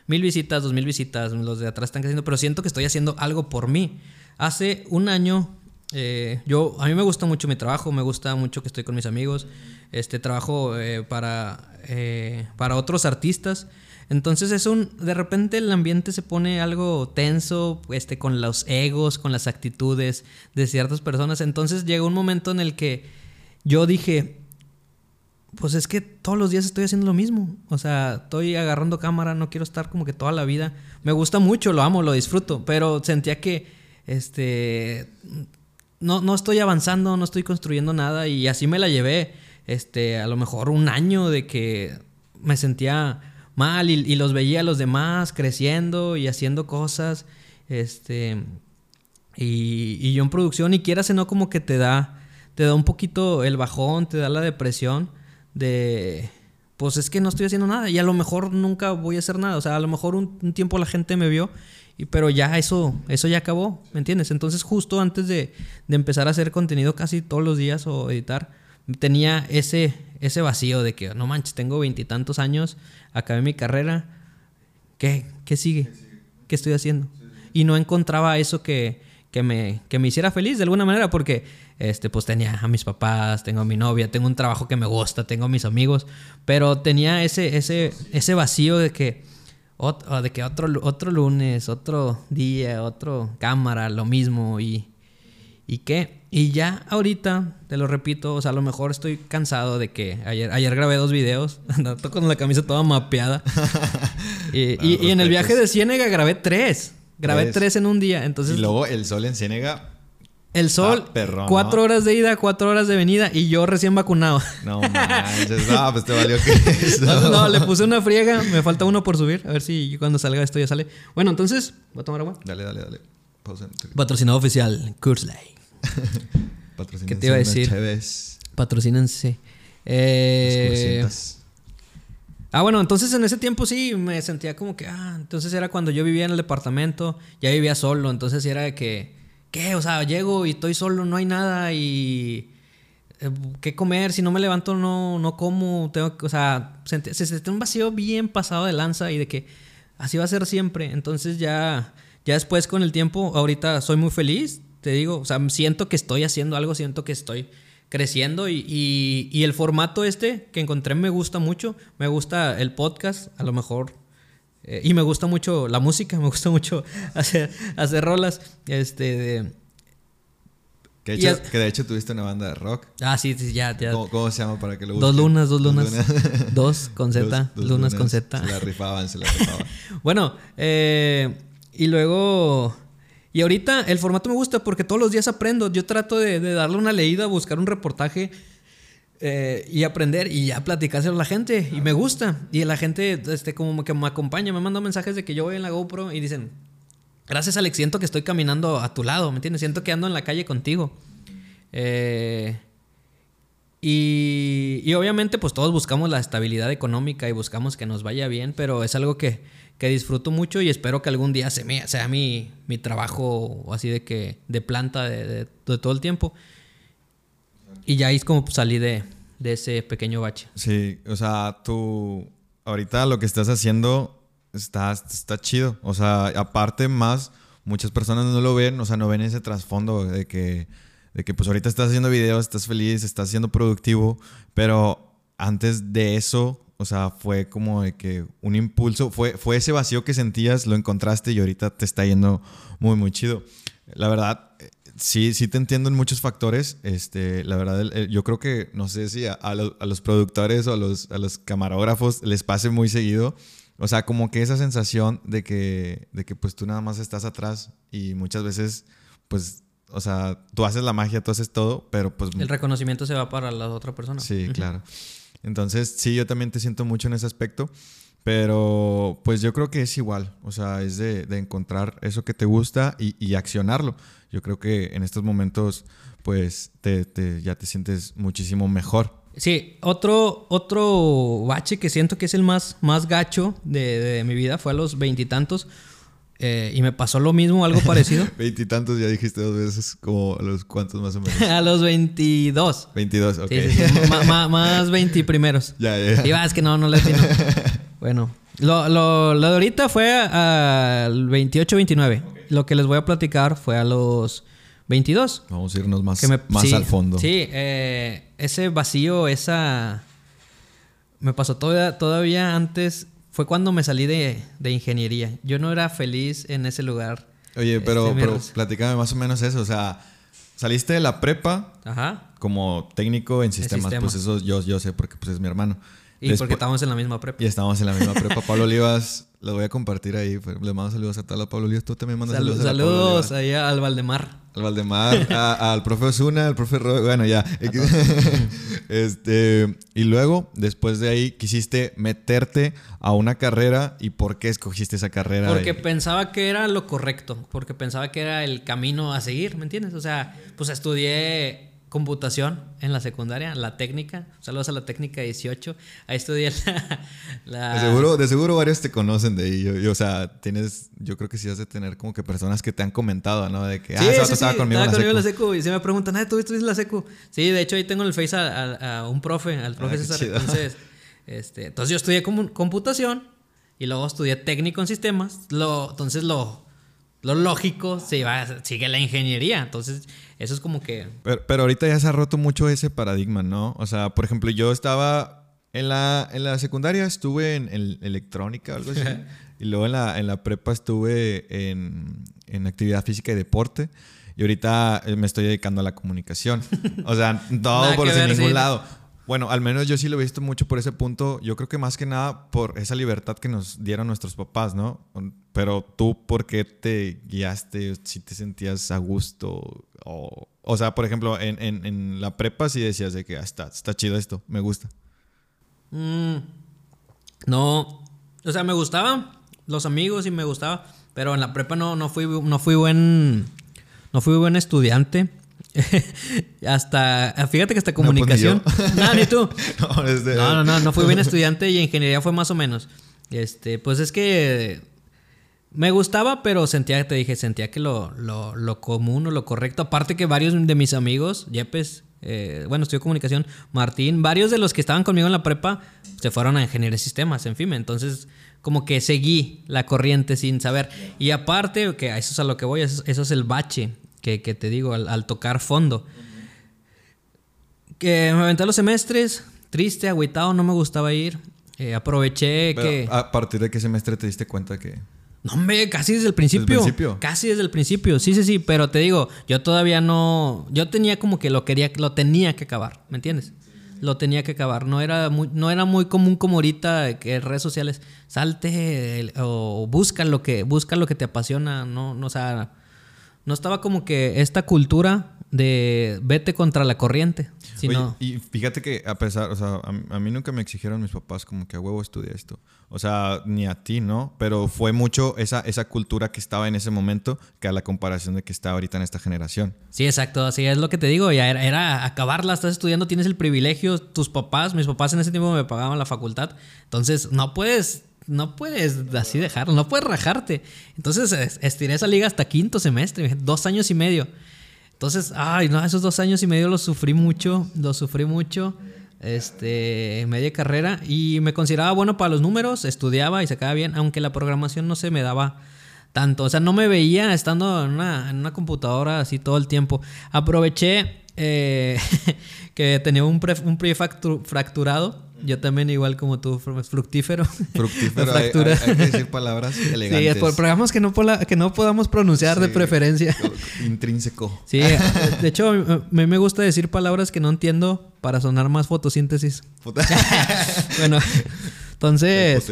Mil visitas, dos mil visitas, los de atrás están creciendo, pero siento que estoy haciendo algo por mí. Hace un año, eh, yo, a mí me gusta mucho mi trabajo, me gusta mucho que estoy con mis amigos, este trabajo eh, para, eh, para otros artistas. Entonces es un, de repente el ambiente se pone algo tenso, este, con los egos, con las actitudes de ciertas personas. Entonces llega un momento en el que yo dije, pues es que todos los días estoy haciendo lo mismo. O sea, estoy agarrando cámara, no quiero estar como que toda la vida. Me gusta mucho, lo amo, lo disfruto, pero sentía que, este, no, no estoy avanzando, no estoy construyendo nada y así me la llevé, este, a lo mejor un año de que me sentía mal y, los veía a los demás creciendo y haciendo cosas, este, y, y yo en producción y quieras o no como que te da, te da un poquito el bajón, te da la depresión de, pues es que no estoy haciendo nada y a lo mejor nunca voy a hacer nada, o sea, a lo mejor un, un tiempo la gente me vio, y, pero ya eso, eso ya acabó, ¿me entiendes? Entonces justo antes de, de empezar a hacer contenido casi todos los días o editar, tenía ese, ese vacío de que, no manches, tengo veintitantos años, acabé mi carrera, ¿qué, qué sigue? ¿Qué estoy haciendo? Y no encontraba eso que, que, me, que me hiciera feliz de alguna manera, porque este, pues tenía a mis papás, tengo a mi novia, tengo un trabajo que me gusta, tengo a mis amigos, pero tenía ese, ese, ese vacío de que, ot- de que otro, otro lunes, otro día, otro cámara, lo mismo, y, ¿y qué? Y ya ahorita, te lo repito, o sea, a lo mejor estoy cansado de que ayer, ayer grabé dos videos, [LAUGHS] ando con la camisa toda mapeada. [LAUGHS] y, y- y en el viaje de Ciénega grabé tres. Grabé Tres. tres, en un día. Entonces, y luego el sol en Ciénega. el sol, Ah, perrón, cuatro ¿no? horas de ida, cuatro horas de venida y yo recién vacunado. [LAUGHS] No manches, no, pues te valió que [LAUGHS] eso. No, le puse una friega, me falta uno por subir, a ver si cuando salga esto ya sale. Bueno, entonces, voy a tomar agua. Dale, dale, dale. Pausa. Patrocinado oficial, Kursley. Patrocínense [LAUGHS] ¿Qué te iba a decir? Patrocínense. Eh. Ah, bueno, entonces en ese tiempo sí me sentía como que, ah, entonces era cuando yo vivía en el departamento, ya vivía solo, entonces era de que, ¿qué? O sea, llego y estoy solo, no hay nada y... eh, ¿Qué comer? Si no me levanto, no, no como. Tengo o sea, se sentía un vacío bien pasado de lanza y de que así va a ser siempre. Entonces ya, ya después con el tiempo, ahorita soy muy feliz, te digo, o sea, siento que estoy haciendo algo, siento que estoy creciendo y, y- y el formato este que encontré me gusta mucho, me gusta el podcast, a lo mejor, eh, y me gusta mucho la música, [LAUGHS] me gusta mucho hacer, hacer rolas, este, de- Que de, hecho, es- que de hecho tuviste una banda de rock. ah, sí, sí, ya, ya. ¿Cómo, cómo se llama para que lo Dos busquen? lunas, dos lunas. [LAUGHS] Dos con Z, Dos- dos lunas con Z. Se la rifaban, se la rifaban. [LAUGHS] Bueno, eh, y luego. Y ahorita el formato me gusta porque todos los días aprendo. Yo trato de, darle una leída, buscar un reportaje eh, y aprender y ya platicárselo a la gente. Y me gusta. Y la gente, este, como que me acompaña, me manda mensajes de que yo voy en la GoPro y dicen: Gracias, Alex, siento que estoy caminando a tu lado, ¿me entiendes? Siento que ando en la calle contigo. Eh, y, y obviamente pues todos buscamos la estabilidad económica y buscamos que nos vaya bien, pero es algo que, que disfruto mucho y espero que algún día se me, sea mi, mi trabajo así de que de planta de, de- de todo el tiempo. Y ya es como salí de, de ese pequeño bache. Sí, o sea, tú ahorita lo que estás haciendo está, está chido. O sea, aparte más, muchas personas no lo ven, o sea, no ven ese trasfondo de que, de que pues ahorita estás haciendo videos, estás feliz, estás siendo productivo, pero antes de eso, o sea, fue como de que un impulso, fue, fue ese vacío que sentías, lo encontraste y ahorita te está yendo muy, muy chido. La verdad, eh, sí, sí te entiendo en muchos factores. Este, la verdad, yo creo que, no sé si a, a lo- a los productores o a los, a los camarógrafos les pase muy seguido. O sea, como que esa sensación de que, de que pues tú nada más estás atrás y muchas veces, pues, o sea, tú haces la magia, tú haces todo, pero pues... El reconocimiento se va para la otra persona. Sí, claro. Entonces, sí, yo también te siento mucho en ese aspecto. Pero pues yo creo que es igual, o sea, es de, encontrar eso que te gusta y, y, accionarlo. Yo creo que en estos momentos pues te, ya te sientes muchísimo mejor. Sí, otro, otro bache que siento que es el más, más gacho de, de mi vida fue a los veintitantos. Eh, y me pasó lo mismo, algo [LAUGHS] parecido. Veintitantos, ya dijiste dos veces, como a los cuantos más o menos. [LAUGHS] a los veintidós. Veintidós, ok. Sí, sí, sí. [LAUGHS] más veintiprimeros. Ya, ya. Y va, es que no, no le atiendo. bueno, lo, lo, lo, de ahorita fue al 28-29. Lo que les voy a platicar fue a los 22. Vamos a irnos más, me, más al fondo. Sí, eh, ese vacío, esa... Me pasó todavía, todavía antes fue cuando me salí de, de, ingeniería. Yo no era feliz en ese lugar. Oye, pero, este, pero platícame más o menos eso. O sea, saliste de la prepa Ajá. como técnico en sistemas. sistema. Pues eso yo, yo sé porque pues, es mi hermano. Y Después, porque estábamos en la misma prepa. Y estábamos en la misma prepa. Pablo Olivas, lo voy a compartir ahí. Le mando saludos a tal a Pablo Olivas. Tú también mandas Salud, saludos. Saludos ahí al Valdemar. Al Valdemar, a, al profe Osuna, al profe Ro Bueno, ya. [LAUGHS] este, y luego, después de ahí, quisiste meterte a una carrera. ¿Y por qué escogiste esa carrera? Porque y... pensaba que era lo correcto. Porque pensaba que era el camino a seguir, ¿me entiendes? O sea, pues estudié computación en la secundaria, la técnica. Saludos a la técnica 18. Ahí estudié la. la... De, seguro, de seguro varios te conocen de ahí. Yo, yo, o sea, tienes. Yo creo que sí has de tener como que personas que te han comentado, ¿no? De que. Sí, ah, ese sí, estaba sí, conmigo, estaba en, la conmigo en la secu. Y se me preguntan, ah, ¿tú estuviste en la secu? Sí, de hecho ahí tengo en el Face a, a, a un profe, al profe Ah, qué César. Entonces, [LAUGHS] este, entonces yo estudié computación y luego estudié técnico en sistemas. Lo, entonces lo, lo lógico se va, sigue la ingeniería. Entonces, eso es como que. Pero, pero, ahorita ya se ha roto mucho ese paradigma, ¿no? O sea, por ejemplo, yo estaba en la, en la secundaria, estuve en, en electrónica o algo así. y luego en la, en la prepa estuve en, en, actividad física y deporte. Y ahorita me estoy dedicando a la comunicación. O sea, [LAUGHS] todo por ver, ningún sí. lado. Bueno, al menos yo sí lo he visto mucho por ese punto. Yo creo que más que nada por esa libertad que nos dieron nuestros papás, ¿no? Pero tú, ¿por qué te guiaste? Si te sentías a gusto. O, o sea, por ejemplo, en, en, en, la prepa sí decías de que ah, está, está chido esto, me gusta. Mm, no, o sea, me gustaba los amigos y me gustaba, pero en la prepa no, no, fui, no fui buen, no fui buen estudiante. [LAUGHS] hasta, fíjate que hasta comunicación. No, pues ni, [LAUGHS] no, ni tú. [LAUGHS] no, no, no, no, no fui buen estudiante y ingeniería fue más o menos. Este, pues es que me gustaba, pero sentía, te dije, sentía que lo, lo, lo común o lo correcto. Aparte que varios de mis amigos, Yepes, eh, bueno, estudió comunicación, Martín, varios de los que estaban conmigo en la prepa se fueron a ingeniería de sistemas, en fin. Entonces, como que seguí la corriente sin saber. Y aparte, que a eso es a lo que voy, eso, eso es el bache que, que te digo, al, al, tocar fondo. Que me aventé los semestres, triste, agüitado, no me gustaba ir. Eh, aproveché Pero, que... ¿A partir de qué semestre te diste cuenta que...? No, hombre, casi desde el principio. ¿Desde el principio? Casi desde el principio, sí, sí, sí. Pero te digo, yo todavía no... Yo tenía como que lo quería, lo tenía que acabar, ¿me entiendes? Lo tenía que acabar. No era muy, no era muy común como ahorita que en redes sociales salte o busca lo que, busca lo que te apasiona. No, no, o sea, no estaba como que esta cultura de vete contra la corriente. Oye, y fíjate que a pesar, o sea, a, a, mí nunca me exigieron mis papás como que a huevo estudia esto. O sea, ni a ti, ¿no? Pero fue mucho esa, esa cultura que estaba en ese momento que a la comparación de que está ahorita en esta generación. Sí, exacto. Así es lo que te digo. Ya era, era acabarla, estás estudiando, tienes el privilegio. Tus papás, mis papás en ese tiempo me pagaban la facultad. Entonces, no puedes no puedes así dejarlo, no puedes rajarte. Entonces estiré esa liga hasta quinto semestre, [LAUGHS] dos años y medio. Entonces, ay, no, esos dos años y medio los sufrí mucho, los sufrí mucho, este, media carrera, y me consideraba bueno para los números, estudiaba y sacaba bien, aunque la programación no se me daba tanto, o sea, no me veía estando en una, computadora así todo el tiempo. Aproveché eh, [LAUGHS] que tenía un, pre, un pie fracturado. Yo también, igual como tú, fructífero. [LAUGHS] Fructífero, hay, hay, hay, que decir palabras elegantes. Sí, por programas que no, que no podamos pronunciar sí, de preferencia. [LAUGHS] Intrínseco. Sí, de hecho, a mí me gusta decir palabras que no entiendo para sonar más fotosíntesis. [LAUGHS] bueno, entonces...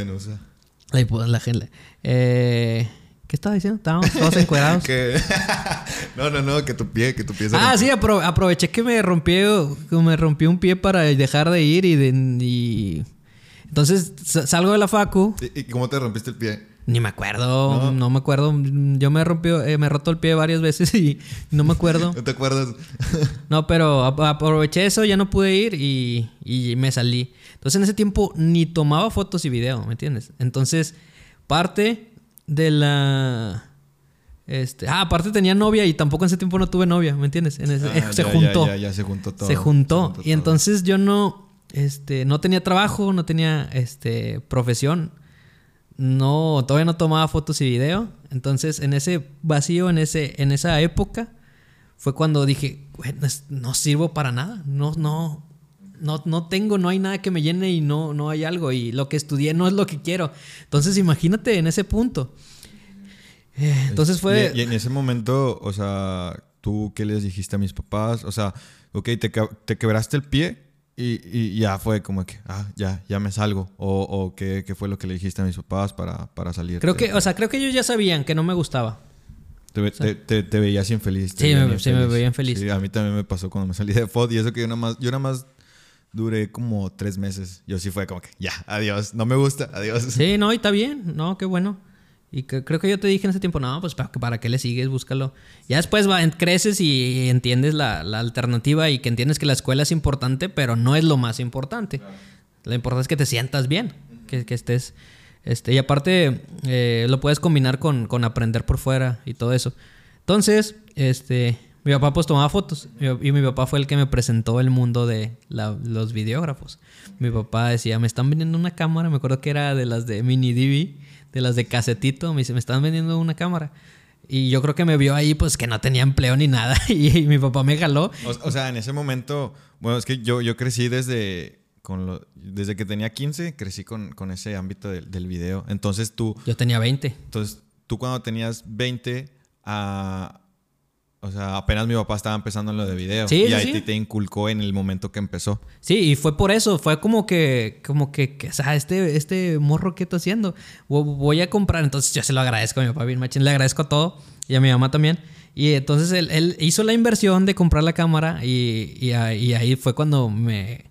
La hipotenusa. La gente. Eh... ¿Qué estaba diciendo? Estábamos todos encuerados. [LAUGHS] que... [LAUGHS] no, no, no, que tu pie, que tu pie se Ah, sí, apro aproveché que me rompí, que me rompí un pie para dejar de ir y, de, y, Entonces salgo de la facu. ¿Y, cómo te rompiste el pie? Ni me acuerdo, no, me acuerdo. Yo me rompió, eh, me he roto el pie varias veces y no me acuerdo. [LAUGHS] ¿No te acuerdas? no, pero aproveché eso, ya no pude ir y, y me salí. Entonces en ese tiempo ni tomaba fotos y video, ¿me entiendes? Entonces, parte de la este, ah, aparte tenía novia y tampoco en ese tiempo no tuve novia, ¿me entiendes? Ah, se juntó. Ya, ya, se juntó todo. Se juntó. y entonces yo no, este, no tenía trabajo, no tenía, este, profesión. No, todavía no tomaba fotos y video. Entonces, en ese vacío, en ese, en esa época, fue cuando dije, no sirvo para nada. No, no, no, no tengo, no hay nada que me llene y no, no hay algo. Y lo que estudié no es lo que quiero. Entonces, imagínate en ese punto. Eh, entonces fue... Y, en ese momento, o sea, ¿tú qué les dijiste a mis papás? O sea, ok, te, te quebraste el pie y, y, ya fue como que, ah, ya, ya me salgo. O, o ¿qué, ¿qué, fue lo que le dijiste a mis papás para, para salir. Creo que, o sea, creo que ellos ya sabían que no me gustaba. Te, te, te, veías infeliz. sí, me, sí me veía infeliz. Sí, a mí también me pasó cuando me salí de FOD y eso que yo nada más, yo nada más duré como tres meses. Yo sí fue como que, ya, adiós, no me gusta, adiós. Sí, no, y está bien, no, qué bueno. Y creo que yo te dije en ese tiempo, no, pues para, para qué le sigues, búscalo. Ya después va, creces y entiendes la, alternativa y que entiendes que la escuela es importante, pero no es lo más importante. Lo importante es que te sientas bien, que, estés... Este, y aparte eh, lo puedes combinar con, aprender por fuera y todo eso. Entonces, este, mi papá pues tomaba fotos y mi papá fue el que me presentó el mundo de los videógrafos. Mi papá decía, me están vendiendo una cámara, me acuerdo que era de las de Mini DV de las de casetito, me dice, me están vendiendo una cámara. Y yo creo que me vio ahí, pues que no tenía empleo ni nada. [LAUGHS] Y, mi papá me jaló. O, sea, en ese momento, bueno, es que yo, yo crecí desde, con lo, desde que tenía 15, crecí con, con ese ámbito del, del, video. Entonces tú... Yo tenía 20. Entonces tú cuando tenías 20, a o sea, apenas mi papá estaba empezando en lo de video. y ahí te inculcó en el momento que empezó. Sí, y fue por eso. Fue como que, como que, o sea, este, este morro que está haciendo, voy a comprar. Entonces yo se lo agradezco a mi papá bien machín. Le agradezco todo. Y a mi mamá también. Y entonces él, hizo la inversión de comprar la cámara y, ahí fue cuando me...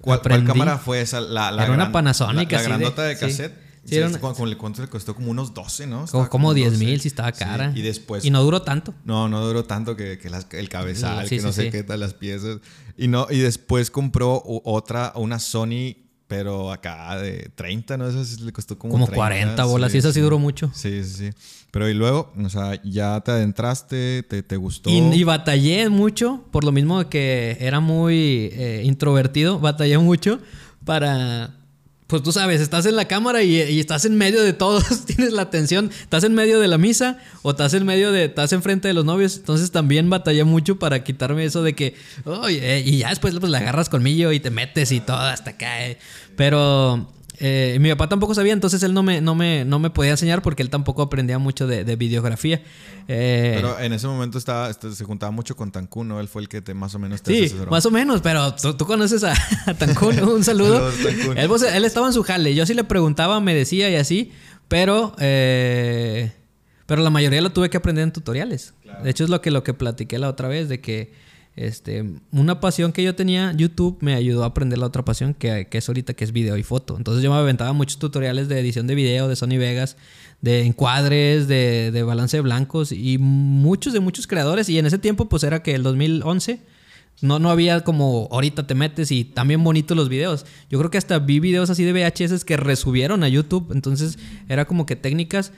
¿Cuál, cámara fue esa? La, Era una Panasonic. La, grandota de, cassette. Sí, ¿Cuánto le costó? Como unos 12, ¿no? como, 10 mil, si estaba cara. y después... Y no duró tanto. No, no duró tanto que, el cabezal, que no sé qué tal las piezas. Y, no, y después compró otra, una Sony, pero acá de 30, ¿no? Eso le costó como Como 40 bolas, y eso sí duró mucho. Sí, sí, sí. Pero y luego, o sea, ya te adentraste, te, te gustó. Y, batallé mucho, por lo mismo que era muy eh, introvertido, batallé mucho para pues tú sabes, estás en la cámara y, estás en medio de todos, [LAUGHS] tienes la atención, estás en medio de la misa o estás en medio de, estás enfrente de los novios, entonces también batallé mucho para quitarme eso de que, oye, y ya después pues le agarras colmillo y te metes y todo hasta acá. Eh. Pero eh, mi papá tampoco sabía, entonces él no me, no me, no me podía enseñar porque él tampoco aprendía mucho de, videografía. Eh, pero en ese momento estaba, este, se juntaba mucho con Tancún, ¿no? Él fue el que te, más o menos te Sí, más o menos, pero tú, conoces a, [LAUGHS] Tancún, un saludo. Pues, él, estaba en su jale, yo sí le preguntaba, me decía y así, pero... Eh, pero la mayoría lo tuve que aprender en tutoriales. De hecho, es lo que, lo que platiqué la otra vez, de que este, una pasión que yo tenía, YouTube me ayudó a aprender la otra pasión que, es ahorita, que es video y foto. Entonces yo me aventaba muchos tutoriales de edición de video, de Sony Vegas, de encuadres, de, de balance de blancos y muchos de muchos creadores. Y en ese tiempo, pues era que el 2011, no, no había como ahorita te metes y también bonitos los videos. Yo creo que hasta vi videos así de VHS que resubieron a YouTube. Entonces era como que técnicas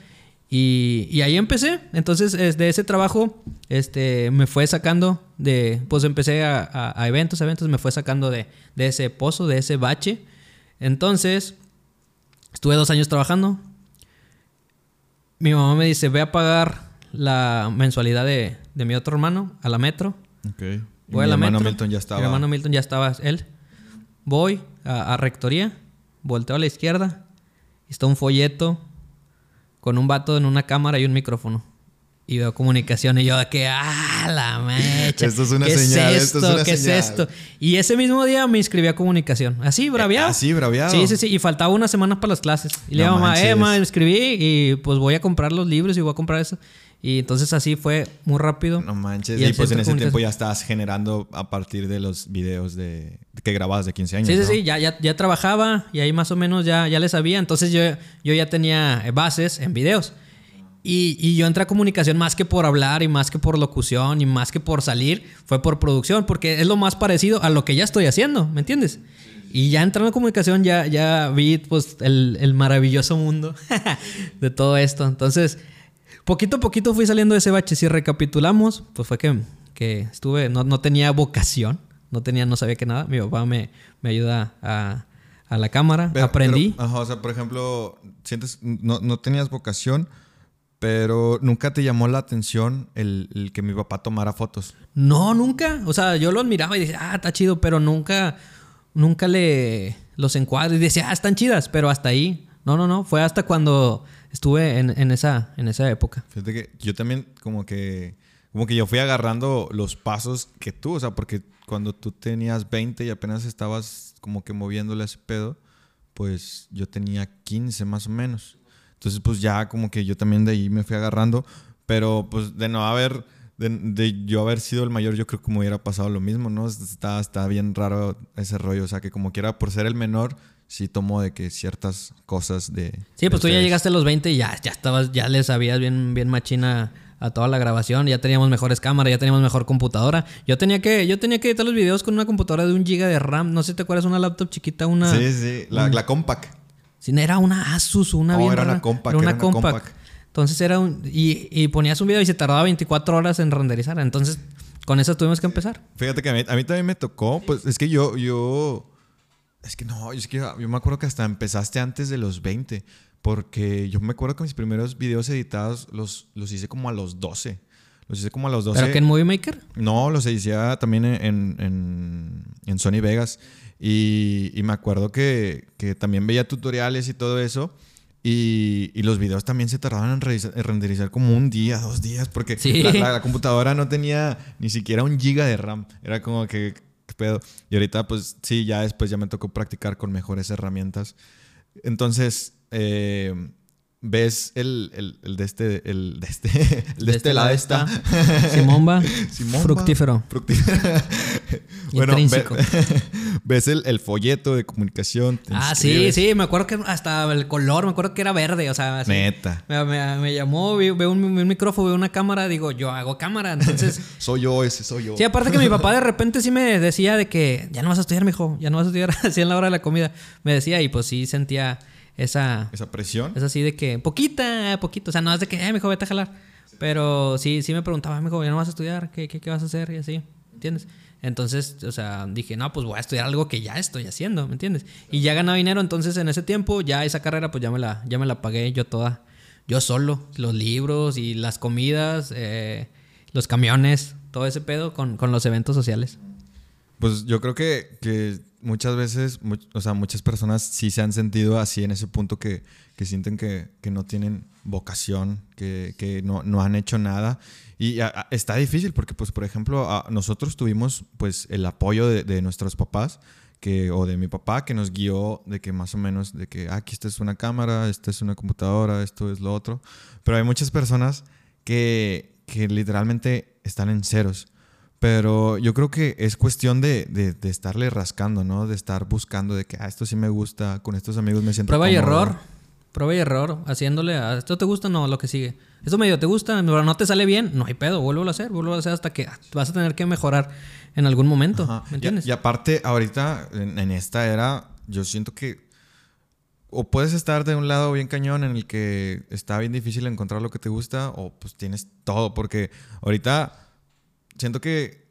y, ahí empecé. Entonces, de ese trabajo, este, me fue sacando de, pues empecé a, eventos, eventos, me fue sacando de, ese pozo, de ese bache. Entonces, estuve dos años trabajando. Mi mamá me dice, ve a pagar la mensualidad de, mi otro hermano a la metro. Ok. Voy a la hermano Milton ya estaba. Mi hermano Milton ya estaba él. Voy a, a rectoría, volteo a la izquierda, está un folleto con un vato en una cámara y un micrófono. y veo comunicación y yo de que, ah, la mecha. Esto es una ¿Qué señal, Es esto esto? es una ¿Qué señal. es esto? Y ese mismo día me inscribí a comunicación. Así, braviado. Así, braviado. Sí, sí, sí. Y faltaba una semana para las clases. Y le digo a mamá, eh, mamá, me inscribí y pues voy a comprar los libros y voy a comprar eso. Y entonces así fue muy rápido. No manches. Y Y, pues en ese tiempo ya estabas generando a partir de los videos de que grababas de 15 años. Sí, sí, ¿no? sí, ya, ya, ya trabajaba y ahí más o menos ya, ya le sabía. Entonces yo, yo ya tenía bases en videos. Y, y yo entré a comunicación más que por hablar y más que por locución y más que por salir, fue por producción, porque es lo más parecido a lo que ya estoy haciendo, ¿me entiendes? Y ya entrando a comunicación ya, ya vi pues el, el maravilloso mundo [LAUGHS] de todo esto. Entonces, poquito a poquito fui saliendo de ese bache. Si recapitulamos, pues fue que, que estuve, no, no tenía vocación, no tenía, no sabía que nada. Mi papá me, me ayuda a, a la cámara, Pero- aprendí. pero, ajá, o sea, por ejemplo, sientes, no, no tenías vocación, pero nunca te llamó la atención el, el que mi papá tomara fotos. No, nunca. O sea, yo lo admiraba y decía, ah, está chido, pero nunca, nunca le los encuadro y decía, ah, están chidas, pero hasta ahí. No, no, no. Fue hasta cuando estuve en, en esa, en esa época. Fíjate que yo también como que, como que yo fui agarrando los pasos que tú, o sea, porque cuando tú tenías 20 y apenas estabas como que moviéndole ese pedo, pues yo tenía 15 más o menos. Entonces, pues ya como que yo también de ahí me fui agarrando, pero pues de no haber, de, de yo haber sido el mayor, yo creo que me hubiera pasado lo mismo, ¿no? Está, está bien raro ese rollo, o sea, que como quiera, por ser el menor, sí tomo de que ciertas cosas de... Sí, pues de tú ya llegaste a los 20 y ya, ya estabas, ya le sabías bien, bien machina a toda la grabación, ya teníamos mejores cámaras, ya teníamos mejor computadora. Yo tenía que, yo tenía que editar los videos con una computadora de un giga de RAM. No sé si te acuerdas, una laptop chiquita, una. Sí, sí, la, la Compact. Sí, era una Asus, una No, bien era una compact, Era una era una compact. compact. Entonces era un. Y, y ponías un video y se tardaba 24 horas en renderizar. Entonces, con eso tuvimos que empezar. Fíjate que a mí, a mí también me tocó, pues es que yo, yo, es que no, es que yo me acuerdo que hasta empezaste antes de los 20, porque yo me acuerdo que mis primeros videos editados los, los hice como a los 12. Los hice como a los 12. ¿Pero que en Movie Maker? No, los hacía también en, en, en Sony Vegas. Y, y me acuerdo que, que también veía tutoriales y todo eso. Y, y los videos también se tardaban en, revisar- en renderizar como un día, dos días, porque Sí. la, la- la computadora no tenía ni siquiera un giga de RAM. Era como que, ¿qué pedo? Y ahorita, pues sí, ya después ya me tocó practicar con mejores herramientas. Entonces, eh, ves el, el, el de este, el de este, [LAUGHS] el de este lado está. Simomba. [LAUGHS] Simón, Fructífero. Fructífero. [LAUGHS] bueno, ve- ves el, el folleto de comunicación. Ah, sí, inscribes. sí, me acuerdo que hasta el color, me acuerdo que era verde, o sea, así. Neta. Me, me- me llamó, vi- veo un, un micrófono, veo una cámara, digo, yo hago cámara, entonces... Soy yo, ese soy yo. Sí, aparte que mi papá de repente sí me decía de que ya no vas a estudiar, mijo, ya no vas a estudiar así en la hora de la comida. Me decía y pues sí sentía esa... Esa presión. Es así de que poquita, poquito, o sea, no es de que, eh, mijo, vete a jalar. Pero sí, sí me preguntaba, mijo, ya no vas a estudiar, ¿qué, qué, qué vas a hacer? Y así, ¿entiendes? Entonces, o sea, dije, no, pues voy a estudiar algo que ya estoy haciendo, ¿me entiendes? Y ya ganaba dinero, entonces en ese tiempo, ya esa carrera, pues ya me la, ya me la pagué yo toda, yo solo. Los libros y las comidas, eh, los camiones, todo ese pedo con, con los eventos sociales. Pues yo creo que, que muchas veces, o sea, muchas personas sí se han sentido así en ese punto que, que sienten que, que no tienen vocación, que, que no, no han hecho nada. Y está difícil porque, pues, por ejemplo, nosotros tuvimos pues el apoyo de, de nuestros papás que, o de mi papá que nos guió de que más o menos, de que ah, aquí esta es una cámara, esta es una computadora, esto es lo otro. Pero hay muchas personas que, que literalmente están en ceros. Pero yo creo que es cuestión de, de, de estarle rascando, ¿no? De estar buscando de que, ah, esto sí me gusta, con estos amigos me siento Prueba y error. Prueba y error. Haciéndole a esto te gusta, no, lo que sigue. Esto medio te gusta, pero no te sale bien, no hay pedo, vuelvo a hacer, vuelvo a hacer hasta que ah, vas a tener que mejorar en algún momento. Ajá. ¿Me Y- entiendes? Y, aparte, ahorita, en, en esta era, yo siento que o puedes estar de un lado bien cañón en el que está bien difícil encontrar lo que te gusta, o pues tienes todo, porque ahorita siento que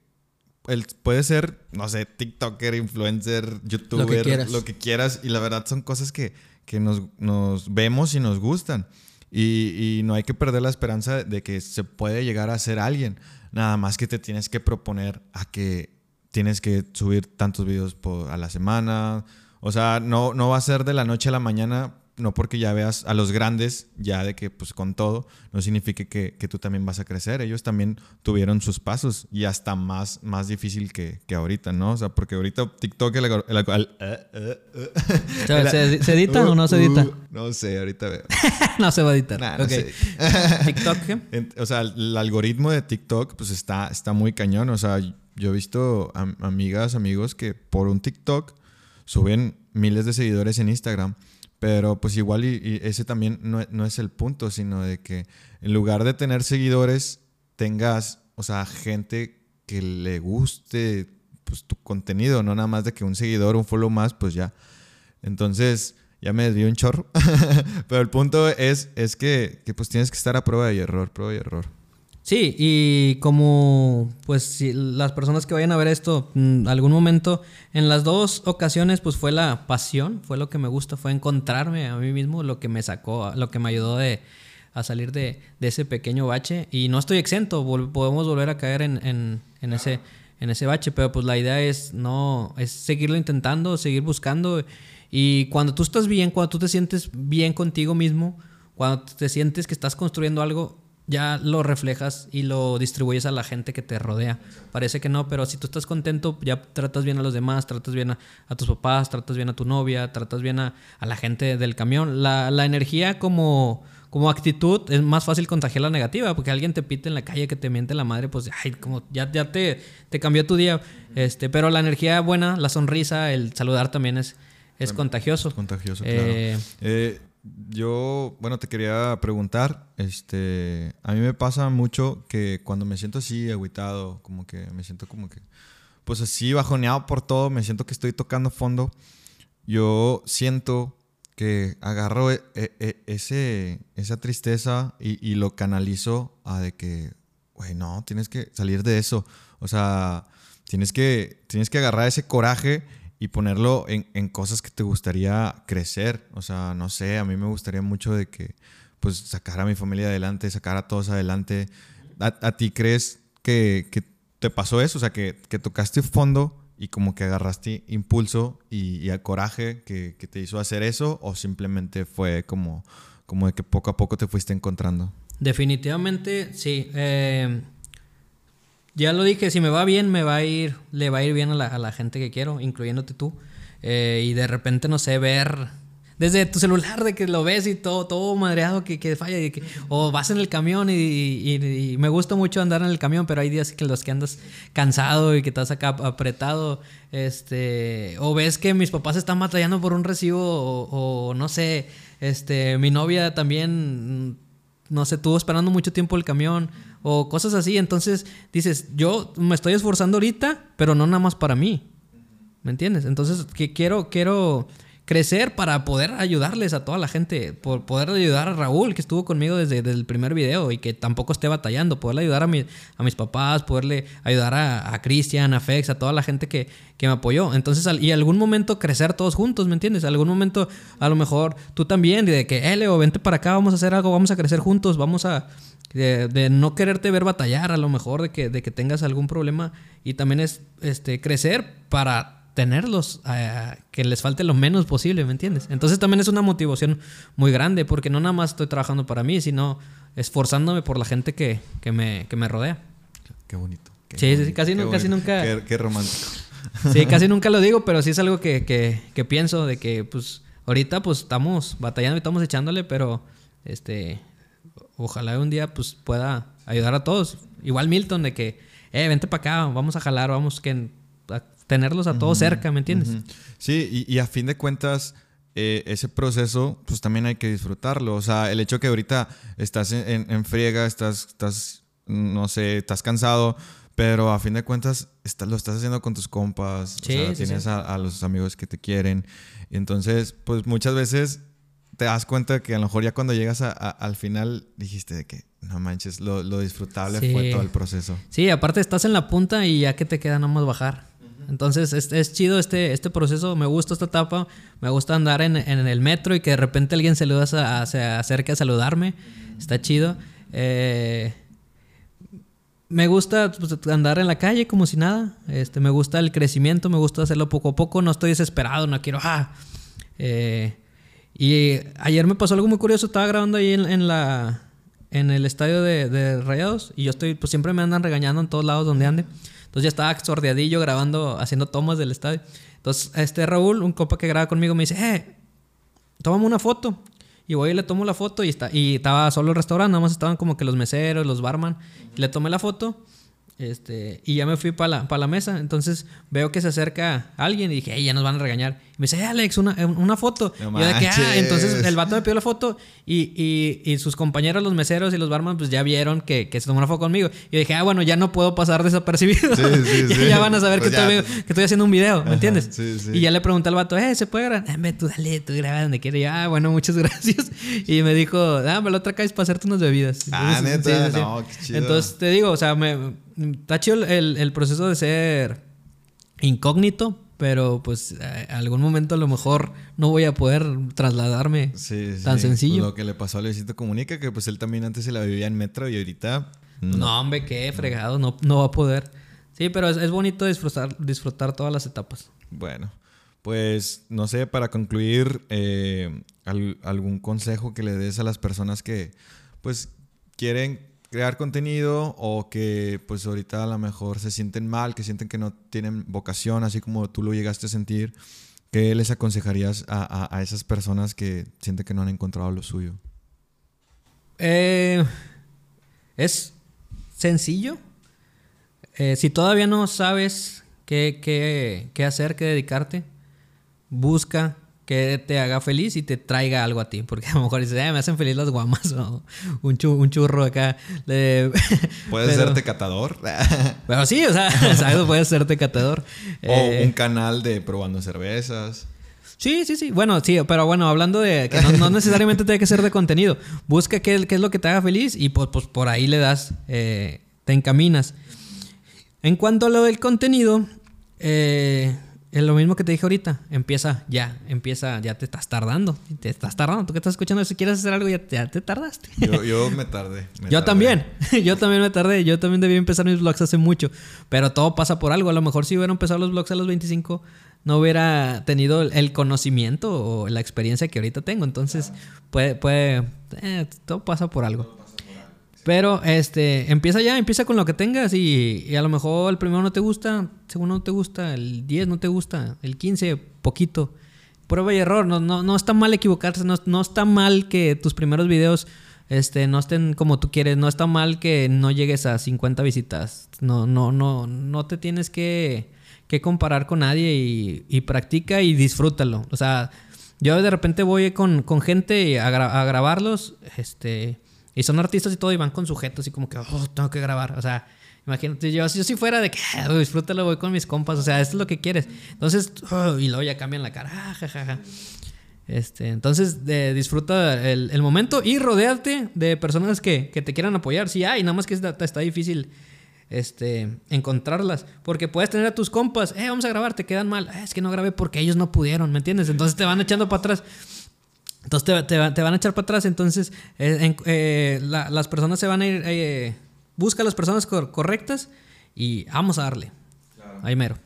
el, puede ser, no sé, TikToker, influencer, youtuber, quieras. lo que quieras, y la verdad son cosas que, que nos, nos vemos y nos gustan. Y, y no hay que perder la esperanza de que se puede llegar a ser alguien. Nada más que te tienes que proponer a que tienes que subir tantos videos por, a la semana. O sea, no, no va a ser de la noche a la mañana no porque ya veas a los grandes, ya de que pues con todo, no significa que, que tú también vas a crecer. Ellos también tuvieron sus pasos y hasta más, más difícil que, que ahorita, ¿no? O sea, porque ahorita TikTok... El, el, el. ¿Se, edita o no se edita? Uh, no sé, ahorita veo. [LAUGHS] no se va a editar. Nah, no. [LAUGHS] ¿TikTok qué? O sea, el algoritmo de TikTok pues está, está muy cañón. O sea, yo he visto amigas, amigos que por un TikTok suben miles de seguidores en Instagram. Pero pues igual y, ese también no, es el punto, sino de que en lugar de tener seguidores, tengas, o sea, gente que le guste pues, tu contenido, no nada más de que un seguidor, un follow más, pues ya. Entonces, ya me dio un chorro. [LAUGHS] Pero el punto es, es que, que, pues tienes que estar a prueba y error, prueba y error. Sí, y como pues si las personas que vayan a ver esto, en mm, algún momento, en las dos ocasiones, pues fue la pasión, fue lo que me gusta, fue encontrarme a mí mismo, lo que me sacó, lo que me ayudó de, a salir de, ese pequeño bache. Y no estoy exento, podemos volver a caer en, en, ese, en ese bache, pero pues la idea es no, es seguirlo intentando, seguir buscando. Y cuando tú estás bien, cuando tú te sientes bien contigo mismo, cuando te sientes que estás construyendo algo, ya lo reflejas y lo distribuyes a la gente que te rodea. Parece que no, pero si tú estás contento, ya tratas bien a los demás, tratas bien a, tus papás, tratas bien a tu novia, tratas bien a, la gente del camión. La, la, energía como, como actitud es más fácil contagiar la negativa, porque alguien te pite en la calle que te miente la madre, pues ay, como ya, ya te, te cambió tu día. Este, pero la energía buena, la sonrisa, el saludar también es, es contagioso. Es contagioso, claro. Eh, eh, yo, bueno, te quería preguntar, este, a mí me pasa mucho que cuando me siento así, agüitado, como que me siento como que, pues así, bajoneado por todo, me siento que estoy tocando fondo, yo siento que agarro e, e, e, ese, esa tristeza y, y, lo canalizo a de que, güey, no, tienes que salir de eso, o sea, tienes que, tienes que agarrar ese coraje y ponerlo en, en, cosas que te gustaría crecer. O sea, no sé, a mí me gustaría mucho de que, pues, sacar a mi familia adelante, sacar a todos adelante. ¿A, ti crees que, que, te pasó eso? O sea, que, que, tocaste fondo y como que agarraste impulso y, y coraje que, que, te hizo hacer eso o simplemente fue como, como de que poco a poco te fuiste encontrando? Definitivamente, sí. Eh ya lo dije, si me va bien, me va a ir, le va a ir bien a la, a la gente que quiero, incluyéndote tú. Eh, y de repente, no sé, ver desde tu celular de que lo ves y todo, todo madreado que, que falla. Y que, o vas en el camión y, y, me gusta mucho andar en el camión, pero hay días que los que andas cansado y que estás acá apretado. Este, o ves que mis papás están batallando por un recibo, o, o no sé, este, mi novia también, no sé, estuvo esperando mucho tiempo el camión o cosas así. Entonces dices, yo me estoy esforzando ahorita, pero no nada más para mí. ¿Me entiendes? Entonces, que quiero, quiero crecer para poder ayudarles a toda la gente, por poder ayudar a Raúl, que estuvo conmigo desde, el primer video y que tampoco esté batallando, poderle ayudar a, mi, a mis papás, poderle ayudar a, a Cristian, a Fex, a toda la gente que, que me apoyó. Entonces, y algún momento crecer todos juntos, ¿me entiendes? Algún momento, a lo mejor tú también, de que, eh, Leo, vente para acá, vamos a hacer algo, vamos a crecer juntos, vamos a de, no quererte ver batallar, a lo mejor de que, de que tengas algún problema y también es este, crecer para tenerlos, eh, que les falte lo menos posible, ¿me entiendes? Entonces también es una motivación muy grande porque no nada más estoy trabajando para mí, sino esforzándome por la gente que, que, me, que me rodea. Qué bonito. sí, sí, casi, casi nunca. Qué, romántico. Sí, [LAUGHS] casi nunca lo digo, pero sí es algo que, que, pienso de que, pues, ahorita, pues, estamos batallando y estamos echándole, pero, este, ojalá un día pues pueda ayudar a todos. Igual Milton de que, eh, vente para acá, vamos a jalar, vamos que tenerlos a todos cerca, ¿me entiendes? Sí, y, a fin de cuentas, eh, ese proceso, pues también hay que disfrutarlo. O sea, el hecho que ahorita estás en, friega, estás, estás, no sé, estás cansado, pero a fin de cuentas lo estás haciendo con tus compas, o sea, tienes A, a, los amigos que te quieren. Y entonces, pues muchas veces te das cuenta que a lo mejor ya cuando llegas al final dijiste de que no manches, lo, disfrutable fue todo el proceso. Sí, aparte estás en la punta y ya que te queda más bajar. Entonces es, chido este, este proceso, me gusta esta etapa, me gusta andar en, el metro y que de repente alguien se, se acerque a saludarme, está chido. Eh, me gusta pues, andar en la calle como si nada, este, me gusta el crecimiento, me gusta hacerlo poco a poco, no estoy desesperado, no quiero, ah, eh, Y ayer me pasó algo muy curioso. Estaba grabando ahí en, la en el estadio de, de, Rayados y yo estoy, pues siempre me andan regañando en todos lados donde ande. Entonces ya estaba sordeadillo grabando, haciendo tomas del estadio. Entonces este Raúl, un copa que graba conmigo, me dice, eh, tómame una foto. Y voy y le tomo la foto y, está, y estaba solo el restaurante, nada más estaban como que los meseros, los barman. le tomé la foto este, y ya me fui para la, la mesa. Entonces veo que se acerca alguien y dije, ya nos van a regañar. Y me dice, Alex, una, una foto. y yo de que, ah, entonces el vato me pidió la foto y, y, y, sus compañeros, los meseros y los barman, pues ya vieron que, que se tomó una foto conmigo. Y yo dije, ah, bueno, ya no puedo pasar desapercibido. Sí, sí, [LAUGHS] ya van a saber pues que, estoy, que, estoy, haciendo un video, ¿me entiendes? Y ya le pregunté al vato, eh, ¿se puede grabar? Eh, tú dale, tú graba donde quieras. Y yo, ah, bueno, muchas [LAUGHS] gracias. Y me dijo, ah, me lo traes para hacerte unas bebidas. Ah, neta, no, qué chido. Entonces te digo, o sea, me está chido el, el, proceso de ser incógnito, pero pues en algún momento a lo mejor no voy a poder trasladarme tan sencillo. lo que le pasó a Luisito Comunica, que pues él también antes se la vivía en metro y ahorita... No, hombre, qué fregado, no, no va a poder. Sí, pero es, bonito disfrutar, disfrutar todas las etapas. Bueno, pues no sé, para concluir, eh, algún consejo que le des a las personas que pues quieren crear contenido o que pues ahorita a lo mejor se sienten mal, que sienten que no tienen vocación, así como tú lo llegaste a sentir, ¿qué les aconsejarías a, esas personas que sienten que no han encontrado lo suyo? Eh, es sencillo. Eh, si todavía no sabes qué, qué, qué hacer, qué dedicarte, busca que te haga feliz y te traiga algo a ti. Porque a lo mejor dices, me hacen feliz las guamas [LAUGHS] o un, un churro acá. [LAUGHS] Puedes serte catador. [LAUGHS] pero sí, o sea, puedes serte catador. O eh, un canal de probando cervezas. Sí, sí, sí. Bueno, sí, pero bueno, hablando de que no, necesariamente tiene que ser de contenido. Busca qué, qué, es lo que te haga feliz y pues, pues por ahí le das, eh, te encaminas. En cuanto a lo del contenido, eh, es lo mismo que te dije ahorita. Empieza ya, empieza, ya te estás tardando. Te estás tardando. Tú que estás escuchando, si quieres hacer algo, ya, te tardaste. Yo, [LAUGHS] me tardé. yo también. [LAUGHS] yo también me tardé. Yo también debí empezar mis vlogs hace mucho. Pero todo pasa por algo. A lo mejor si hubiera empezado los vlogs a los 25, no hubiera tenido el conocimiento o la experiencia que ahorita tengo. Entonces, puede, puede, eh, todo pasa por algo. Pero este, empieza ya, empieza con lo que tengas y, a lo mejor el primero no te gusta, el segundo no te gusta, el 10 no te gusta, el 15 poquito. Prueba y error, no, no, no está mal equivocarse, no, no, está mal que tus primeros videos este, no estén como tú quieres, no está mal que no llegues a 50 visitas, no, no, no, no te tienes que, que comparar con nadie y, y, practica y disfrútalo. O sea, yo de repente voy con, con gente a, a grabarlos, este y son artistas y todo, y van con sujetos, y como que, oh, tengo que grabar. O sea, imagínate, yo, yo si fuera de que, oh, disfrútalo, voy con mis compas, o sea, esto es lo que quieres. Entonces, oh, y luego ya cambian la cara, ah. Este, entonces, disfruta el, momento y rodeate de personas que, que, te quieran apoyar. Sí, hay, nada más que está, difícil este, encontrarlas. Porque puedes tener a tus compas, eh, vamos a grabar, te quedan mal. Eh, es que no grabé porque ellos no pudieron, ¿me entiendes? Entonces te van echando para atrás. Entonces te, van a echar para atrás. Entonces eh, eh, las personas se van a ir. Eh, busca las personas correctas y vamos a darle. Ahí mero.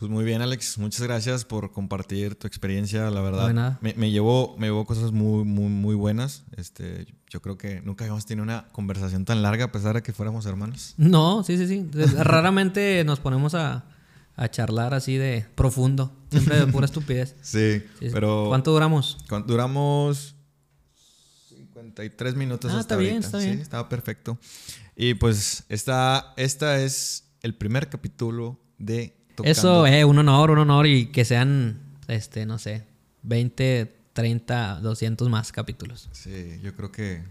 Pues muy bien, Alex. Muchas gracias por compartir tu experiencia. La verdad, Me, llevó, me llevó cosas muy, muy, muy buenas. Este, yo creo que nunca habíamos tenido una conversación tan larga a pesar de que fuéramos hermanos. No, sí, sí, sí. [LAUGHS] Raramente nos ponemos a, a charlar así de profundo. Siempre de pura [LAUGHS] estupidez. Sí, pero... ¿Cuánto duramos? Duramos 53 minutos. Ah, está bien, está bien. Sí, estaba perfecto. Y pues esta, esta es el primer capítulo de... Tocando. Eso, eh, un honor, un honor y que sean, este, no sé, 20, 30, 200 más capítulos. Sí, yo creo que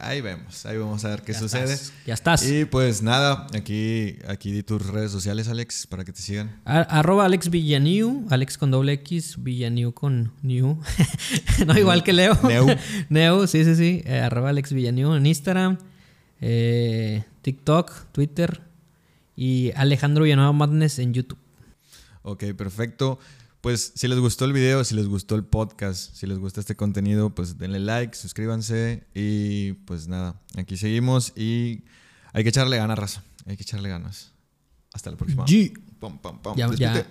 ahí vemos, ahí vamos a ver qué sucede. Ya estás. Y pues nada, aquí, aquí di tus redes sociales, Alex, para que te sigan. arroba Alex Alex con doble X, Villaniu con New. [LAUGHS] no, igual que Leo. Neu. [LAUGHS] Neu, sí, sí, sí. Eh, arroba Alex Villaniu en Instagram, eh, TikTok, Twitter y Alejandro Villanueva Madness en YouTube. Ok, perfecto. Pues si les gustó el video, si les gustó el podcast, si les gusta este contenido, pues denle like, suscríbanse y pues nada, aquí seguimos y hay que echarle ganas, raza. Hay que echarle ganas. Hasta la próxima. G. Pum, pum, pum. Ya, ya,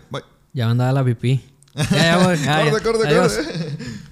ya mandaba la pipí. [LAUGHS] Ya, ya voy. corre, corre, corre. [LAUGHS]